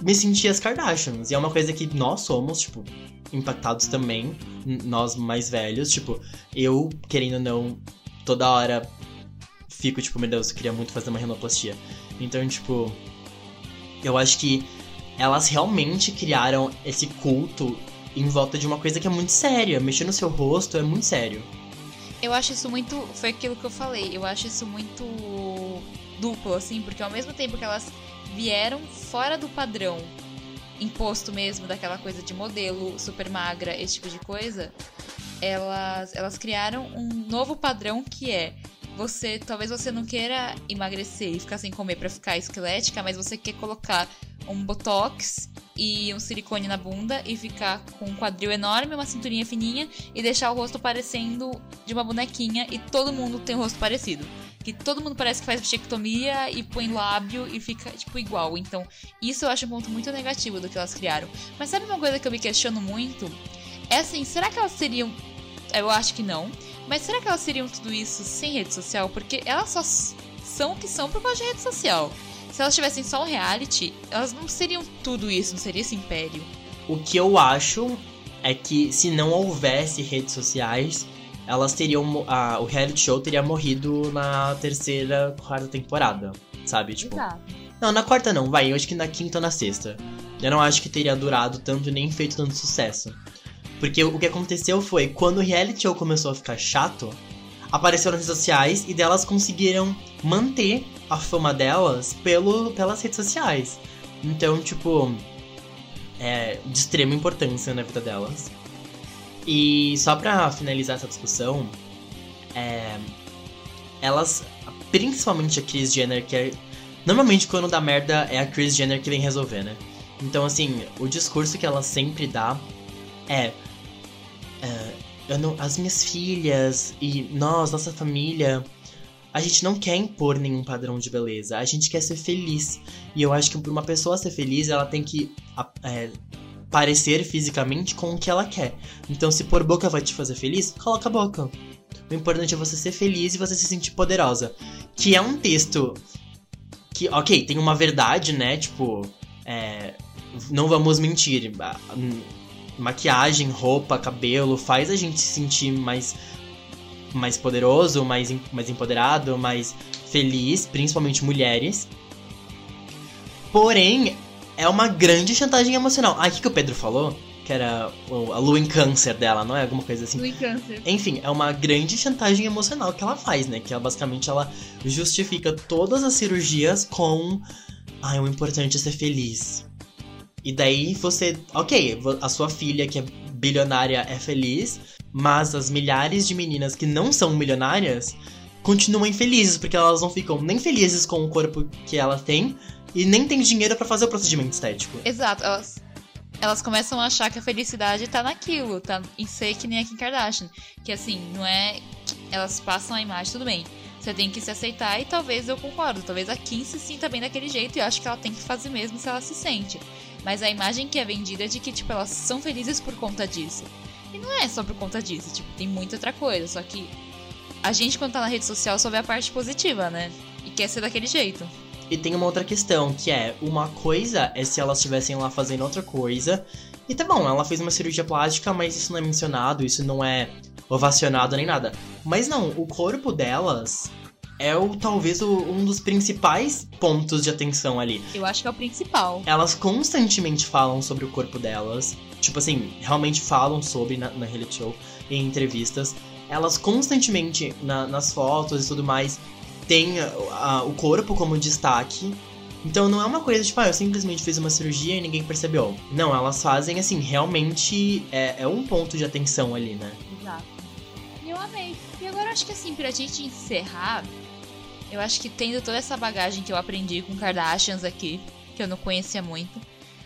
me sentir as Kardashians. E é uma coisa que nós somos, tipo, impactados também, nós mais velhos. Tipo, eu, querendo ou não, toda hora fico, tipo, meu Deus, eu queria muito fazer uma renoplastia. Então, tipo, eu acho que elas realmente criaram esse culto em volta de uma coisa que é muito séria. Mexer no seu rosto é muito sério. Eu acho isso muito. Foi aquilo que eu falei. Eu acho isso muito duplo, assim, porque ao mesmo tempo que elas vieram fora do padrão. Imposto mesmo daquela coisa de modelo, super magra, esse tipo de coisa, elas, elas criaram um novo padrão que é você talvez você não queira emagrecer e ficar sem comer para ficar esquelética, mas você quer colocar um botox e um silicone na bunda e ficar com um quadril enorme, uma cinturinha fininha e deixar o rosto parecendo de uma bonequinha e todo mundo tem o rosto parecido. Que todo mundo parece que faz bichectomia e põe lábio e fica, tipo, igual. Então, isso eu acho um ponto muito negativo do que elas criaram. Mas sabe uma coisa que eu me questiono muito? É assim, será que elas seriam. Eu acho que não. Mas será que elas seriam tudo isso sem rede social? Porque elas só são o que são por causa de rede social. Se elas tivessem só um reality, elas não seriam tudo isso, não seria esse império. O que eu acho é que se não houvesse redes sociais, elas teriam. A, o reality show teria morrido na terceira, quarta temporada. Sabe? Tipo. Exato. Não, na quarta não, vai. Eu acho que na quinta ou na sexta. Eu não acho que teria durado tanto nem feito tanto sucesso. Porque o que aconteceu foi, quando o reality show começou a ficar chato, apareceram nas redes sociais e delas conseguiram manter a fama delas pelo, pelas redes sociais. Então, tipo, é de extrema importância na vida delas. E só pra finalizar essa discussão, é, elas, principalmente a Kris Jenner, que é. Normalmente quando dá merda é a Kris Jenner que vem resolver, né? Então, assim, o discurso que ela sempre dá é. é não, as minhas filhas e nós, nossa família, a gente não quer impor nenhum padrão de beleza, a gente quer ser feliz. E eu acho que para uma pessoa ser feliz, ela tem que é, parecer fisicamente com o que ela quer. Então, se por boca vai te fazer feliz, coloca a boca. O importante é você ser feliz e você se sentir poderosa. Que é um texto que, ok, tem uma verdade, né? Tipo, é, não vamos mentir. Maquiagem, roupa, cabelo faz a gente se sentir mais, mais poderoso, mais, mais empoderado, mais feliz, principalmente mulheres. Porém, é uma grande chantagem emocional. Ah, o que, que o Pedro falou? Que era a lua em câncer dela, não é? Alguma coisa assim. Lua em câncer. Enfim, é uma grande chantagem emocional que ela faz, né? Que ela, basicamente ela justifica todas as cirurgias com. Ah, o importante é ser feliz. E daí você. Ok, a sua filha, que é bilionária, é feliz, mas as milhares de meninas que não são milionárias continuam infelizes, porque elas não ficam nem felizes com o corpo que ela tem, e nem tem dinheiro para fazer o procedimento estético. Exato, elas, elas começam a achar que a felicidade tá naquilo, tá em ser que nem a Kim Kardashian. Que assim, não é. Elas passam a imagem, tudo bem. Você tem que se aceitar e talvez eu concordo. Talvez a Kim se sinta bem daquele jeito e eu acho que ela tem que fazer mesmo se ela se sente. Mas a imagem que é vendida é de que, tipo, elas são felizes por conta disso. E não é só por conta disso, tipo, tem muita outra coisa. Só que a gente, quando tá na rede social, só vê a parte positiva, né? E quer ser daquele jeito. E tem uma outra questão, que é, uma coisa é se elas estivessem lá fazendo outra coisa. E tá bom, ela fez uma cirurgia plástica, mas isso não é mencionado, isso não é ovacionado nem nada. Mas não, o corpo delas é o talvez o, um dos principais pontos de atenção ali. Eu acho que é o principal. Elas constantemente falam sobre o corpo delas. Tipo assim, realmente falam sobre na, na reality show, em entrevistas. Elas constantemente, na, nas fotos e tudo mais, tem a, a, o corpo como destaque. Então não é uma coisa tipo, ah, eu simplesmente fiz uma cirurgia e ninguém percebeu. Não, elas fazem assim, realmente é, é um ponto de atenção ali, né? Exato. E eu amei. E agora acho que assim, pra gente encerrar, eu acho que tendo toda essa bagagem que eu aprendi com Kardashians aqui, que eu não conhecia muito,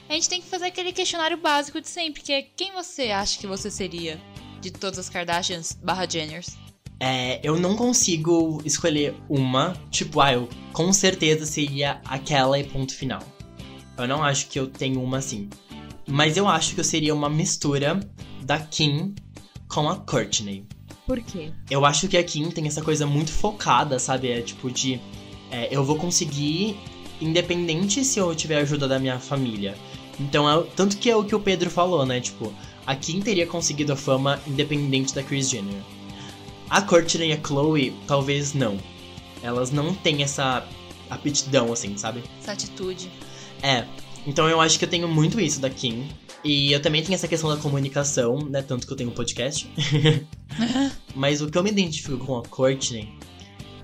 a gente tem que fazer aquele questionário básico de sempre, que é quem você acha que você seria de todas as Kardashians barra Jenners? É, eu não consigo escolher uma, tipo, ah, eu com certeza seria aquela e ponto final. Eu não acho que eu tenho uma assim. Mas eu acho que eu seria uma mistura da Kim com a Courtney. Por quê? Eu acho que a Kim tem essa coisa muito focada, sabe? É tipo de. É, eu vou conseguir, independente se eu tiver ajuda da minha família. Então, é, tanto que é o que o Pedro falou, né? Tipo, a Kim teria conseguido a fama independente da Kris Jenner. A Courtney e a Chloe, talvez não. Elas não têm essa aptidão, assim, sabe? Essa atitude. É. Então eu acho que eu tenho muito isso da Kim. E eu também tenho essa questão da comunicação, né? Tanto que eu tenho um podcast. Mas o que eu me identifico com a Courtney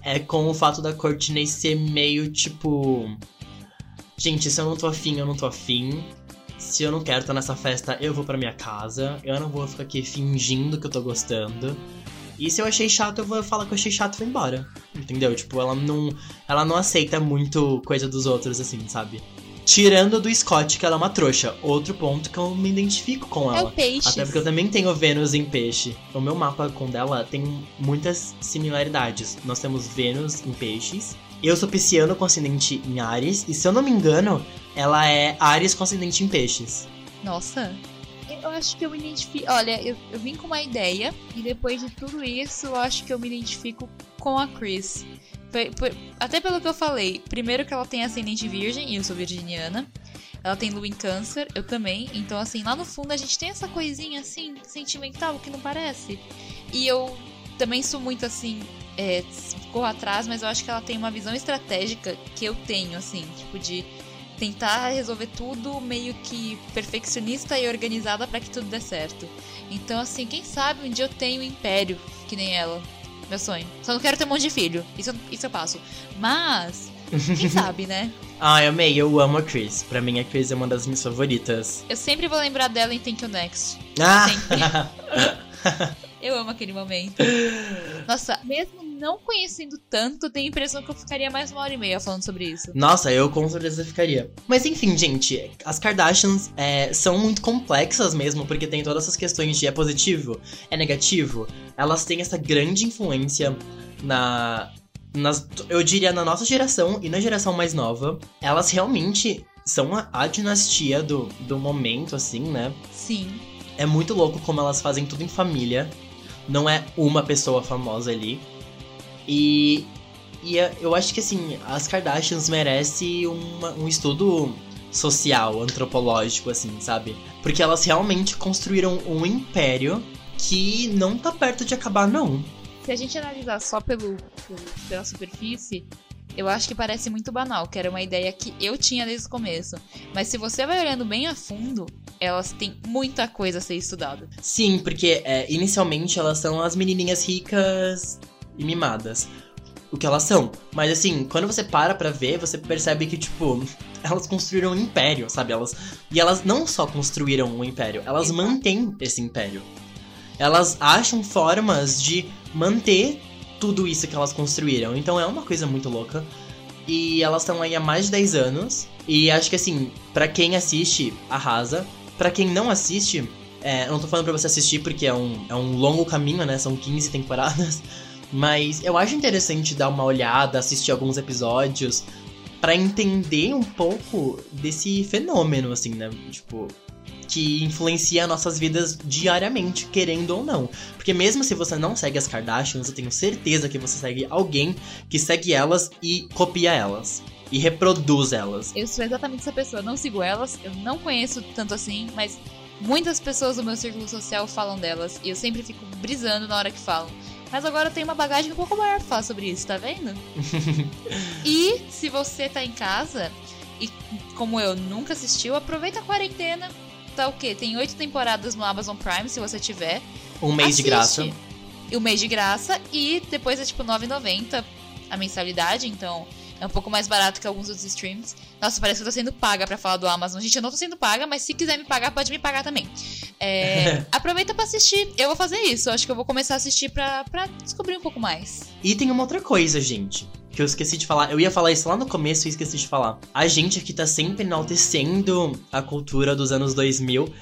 é com o fato da Courtney ser meio tipo. Gente, se eu não tô afim, eu não tô afim. Se eu não quero estar nessa festa, eu vou pra minha casa. Eu não vou ficar aqui fingindo que eu tô gostando. E se eu achei chato, eu vou falar que eu achei chato e vou embora. Entendeu? Tipo, ela não. Ela não aceita muito coisa dos outros, assim, sabe? Tirando do Scott, que ela é uma trouxa. Outro ponto que eu me identifico com ela. É o peixe. Até porque eu também tenho Vênus em peixe. O meu mapa com dela tem muitas similaridades. Nós temos Vênus em peixes. Eu sou pisciano com ascendente em Ares. E se eu não me engano, ela é Ares com ascendente em peixes. Nossa. Eu acho que eu me identifico. Olha, eu, eu vim com uma ideia. E depois de tudo isso, eu acho que eu me identifico com a Chris. Até pelo que eu falei, primeiro que ela tem ascendente virgem, e eu sou virginiana. Ela tem lua em câncer, eu também. Então, assim, lá no fundo a gente tem essa coisinha, assim, sentimental, que não parece. E eu também sou muito, assim, é, corro atrás, mas eu acho que ela tem uma visão estratégica que eu tenho, assim, tipo, de tentar resolver tudo meio que perfeccionista e organizada pra que tudo dê certo. Então, assim, quem sabe um dia eu tenho um império, que nem ela. Meu sonho. Só não quero ter um monte de filho. Isso, eu- isso eu passo. Mas, quem sabe, né? Ah, eu amei, eu amo a Chris. Pra mim, a Chris é uma das minhas favoritas. Eu sempre vou lembrar dela em Thank You Next. Ah! Eu amo aquele momento. Nossa, mesmo não conhecendo tanto, tenho a impressão que eu ficaria mais uma hora e meia falando sobre isso. Nossa, eu com certeza ficaria. Mas enfim, gente, as Kardashians é, são muito complexas mesmo, porque tem todas essas questões de é positivo, é negativo. Elas têm essa grande influência na. Nas, eu diria na nossa geração e na geração mais nova. Elas realmente são a, a dinastia do, do momento, assim, né? Sim. É muito louco como elas fazem tudo em família. Não é uma pessoa famosa ali. E, e é- eu acho que assim, as Kardashians merecem uma- um estudo social, antropológico, assim, sabe? Porque elas realmente construíram um império que não tá perto de acabar, não. Se a gente analisar só pelo, pelo- pela superfície, eu acho que parece muito banal, que era uma ideia que eu tinha desde o começo. Mas se você vai olhando bem a fundo, elas têm muita coisa a ser estudada. Sim, porque é, inicialmente elas são as menininhas ricas e mimadas. O que elas são. Mas assim, quando você para pra ver, você percebe que, tipo, elas construíram um império, sabe? Elas, e elas não só construíram um império, elas mantêm esse império. Elas acham formas de manter tudo isso que elas construíram. Então é uma coisa muito louca. E elas estão aí há mais de 10 anos. E acho que assim, pra quem assiste, arrasa. Pra quem não assiste, é, eu não tô falando pra você assistir porque é um, é um longo caminho, né? São 15 temporadas. Mas eu acho interessante dar uma olhada, assistir alguns episódios pra entender um pouco desse fenômeno, assim, né? Tipo, que influencia nossas vidas diariamente, querendo ou não. Porque mesmo se você não segue as Kardashians, eu tenho certeza que você segue alguém que segue elas e copia elas. E reproduz elas. Eu sou exatamente essa pessoa. Não sigo elas, eu não conheço tanto assim, mas muitas pessoas do meu círculo social falam delas. E eu sempre fico brisando na hora que falam. Mas agora eu tenho uma bagagem um pouco maior pra falar sobre isso, tá vendo? e se você tá em casa e, como eu, nunca assistiu, aproveita a quarentena. Tá o quê? Tem oito temporadas no Amazon Prime, se você tiver. Um mês de Assiste. graça. E o mês de graça. E depois é tipo R$ 9,90 a mensalidade. Então é um pouco mais barato que alguns outros streams. Nossa, parece que eu tô sendo paga pra falar do Amazon. Gente, eu não tô sendo paga, mas se quiser me pagar, pode me pagar também. É, aproveita pra assistir. Eu vou fazer isso. Acho que eu vou começar a assistir pra, pra descobrir um pouco mais. E tem uma outra coisa, gente, que eu esqueci de falar. Eu ia falar isso lá no começo e esqueci de falar. A gente aqui tá sempre enaltecendo a cultura dos anos 2000.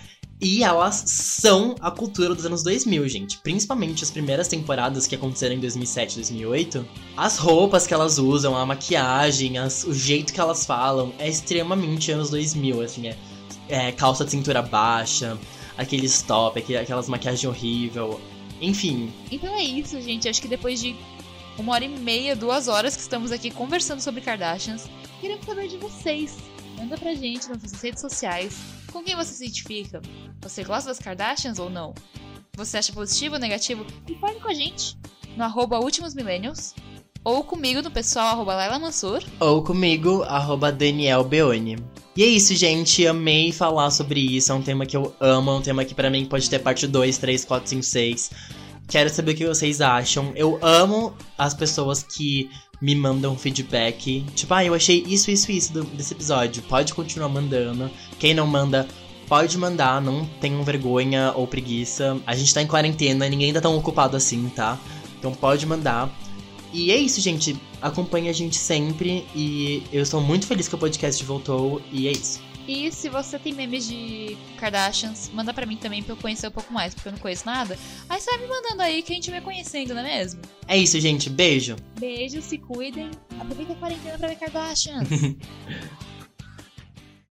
E elas são a cultura dos anos 2000, gente. Principalmente as primeiras temporadas que aconteceram em 2007, 2008. As roupas que elas usam, a maquiagem, as- o jeito que elas falam é extremamente anos 2000, assim. É, é calça de cintura baixa, aqueles top, aquelas maquiagens horrível. Enfim, Então é isso, gente. Acho que depois de uma hora e meia, duas horas que estamos aqui conversando sobre Kardashians, queremos saber de vocês. Manda pra gente nas nossas redes sociais. Com quem você se identifica? Você gosta das Kardashians ou não? Você acha positivo ou negativo? E fale com a gente no arroba Últimos Millennials ou comigo no pessoal arroba Laila Mansur. Ou comigo, arroba Daniel. E é isso, gente. Amei falar sobre isso. É um tema que eu amo. É um tema que para mim pode ter parte 2, 3, 4, 5, 6. Quero saber o que vocês acham. Eu amo as pessoas que me mandam feedback. Tipo, ah, eu achei isso, isso, isso do, desse episódio. Pode continuar mandando. Quem não manda, pode mandar. Não tenham vergonha ou preguiça. A gente tá em quarentena, ninguém tá tão ocupado assim, tá? Então pode mandar. E é isso, gente. Acompanhe a gente sempre. E eu estou muito feliz que o podcast voltou. E é isso. E se você tem memes de Kardashians, manda pra mim também pra eu conhecer um pouco mais, porque eu não conheço nada. Aí você vai me mandando aí que a gente vai conhecendo, não é mesmo? É isso, gente. Beijo. Beijo, se cuidem. Aproveita a quarentena pra ver Kardashians.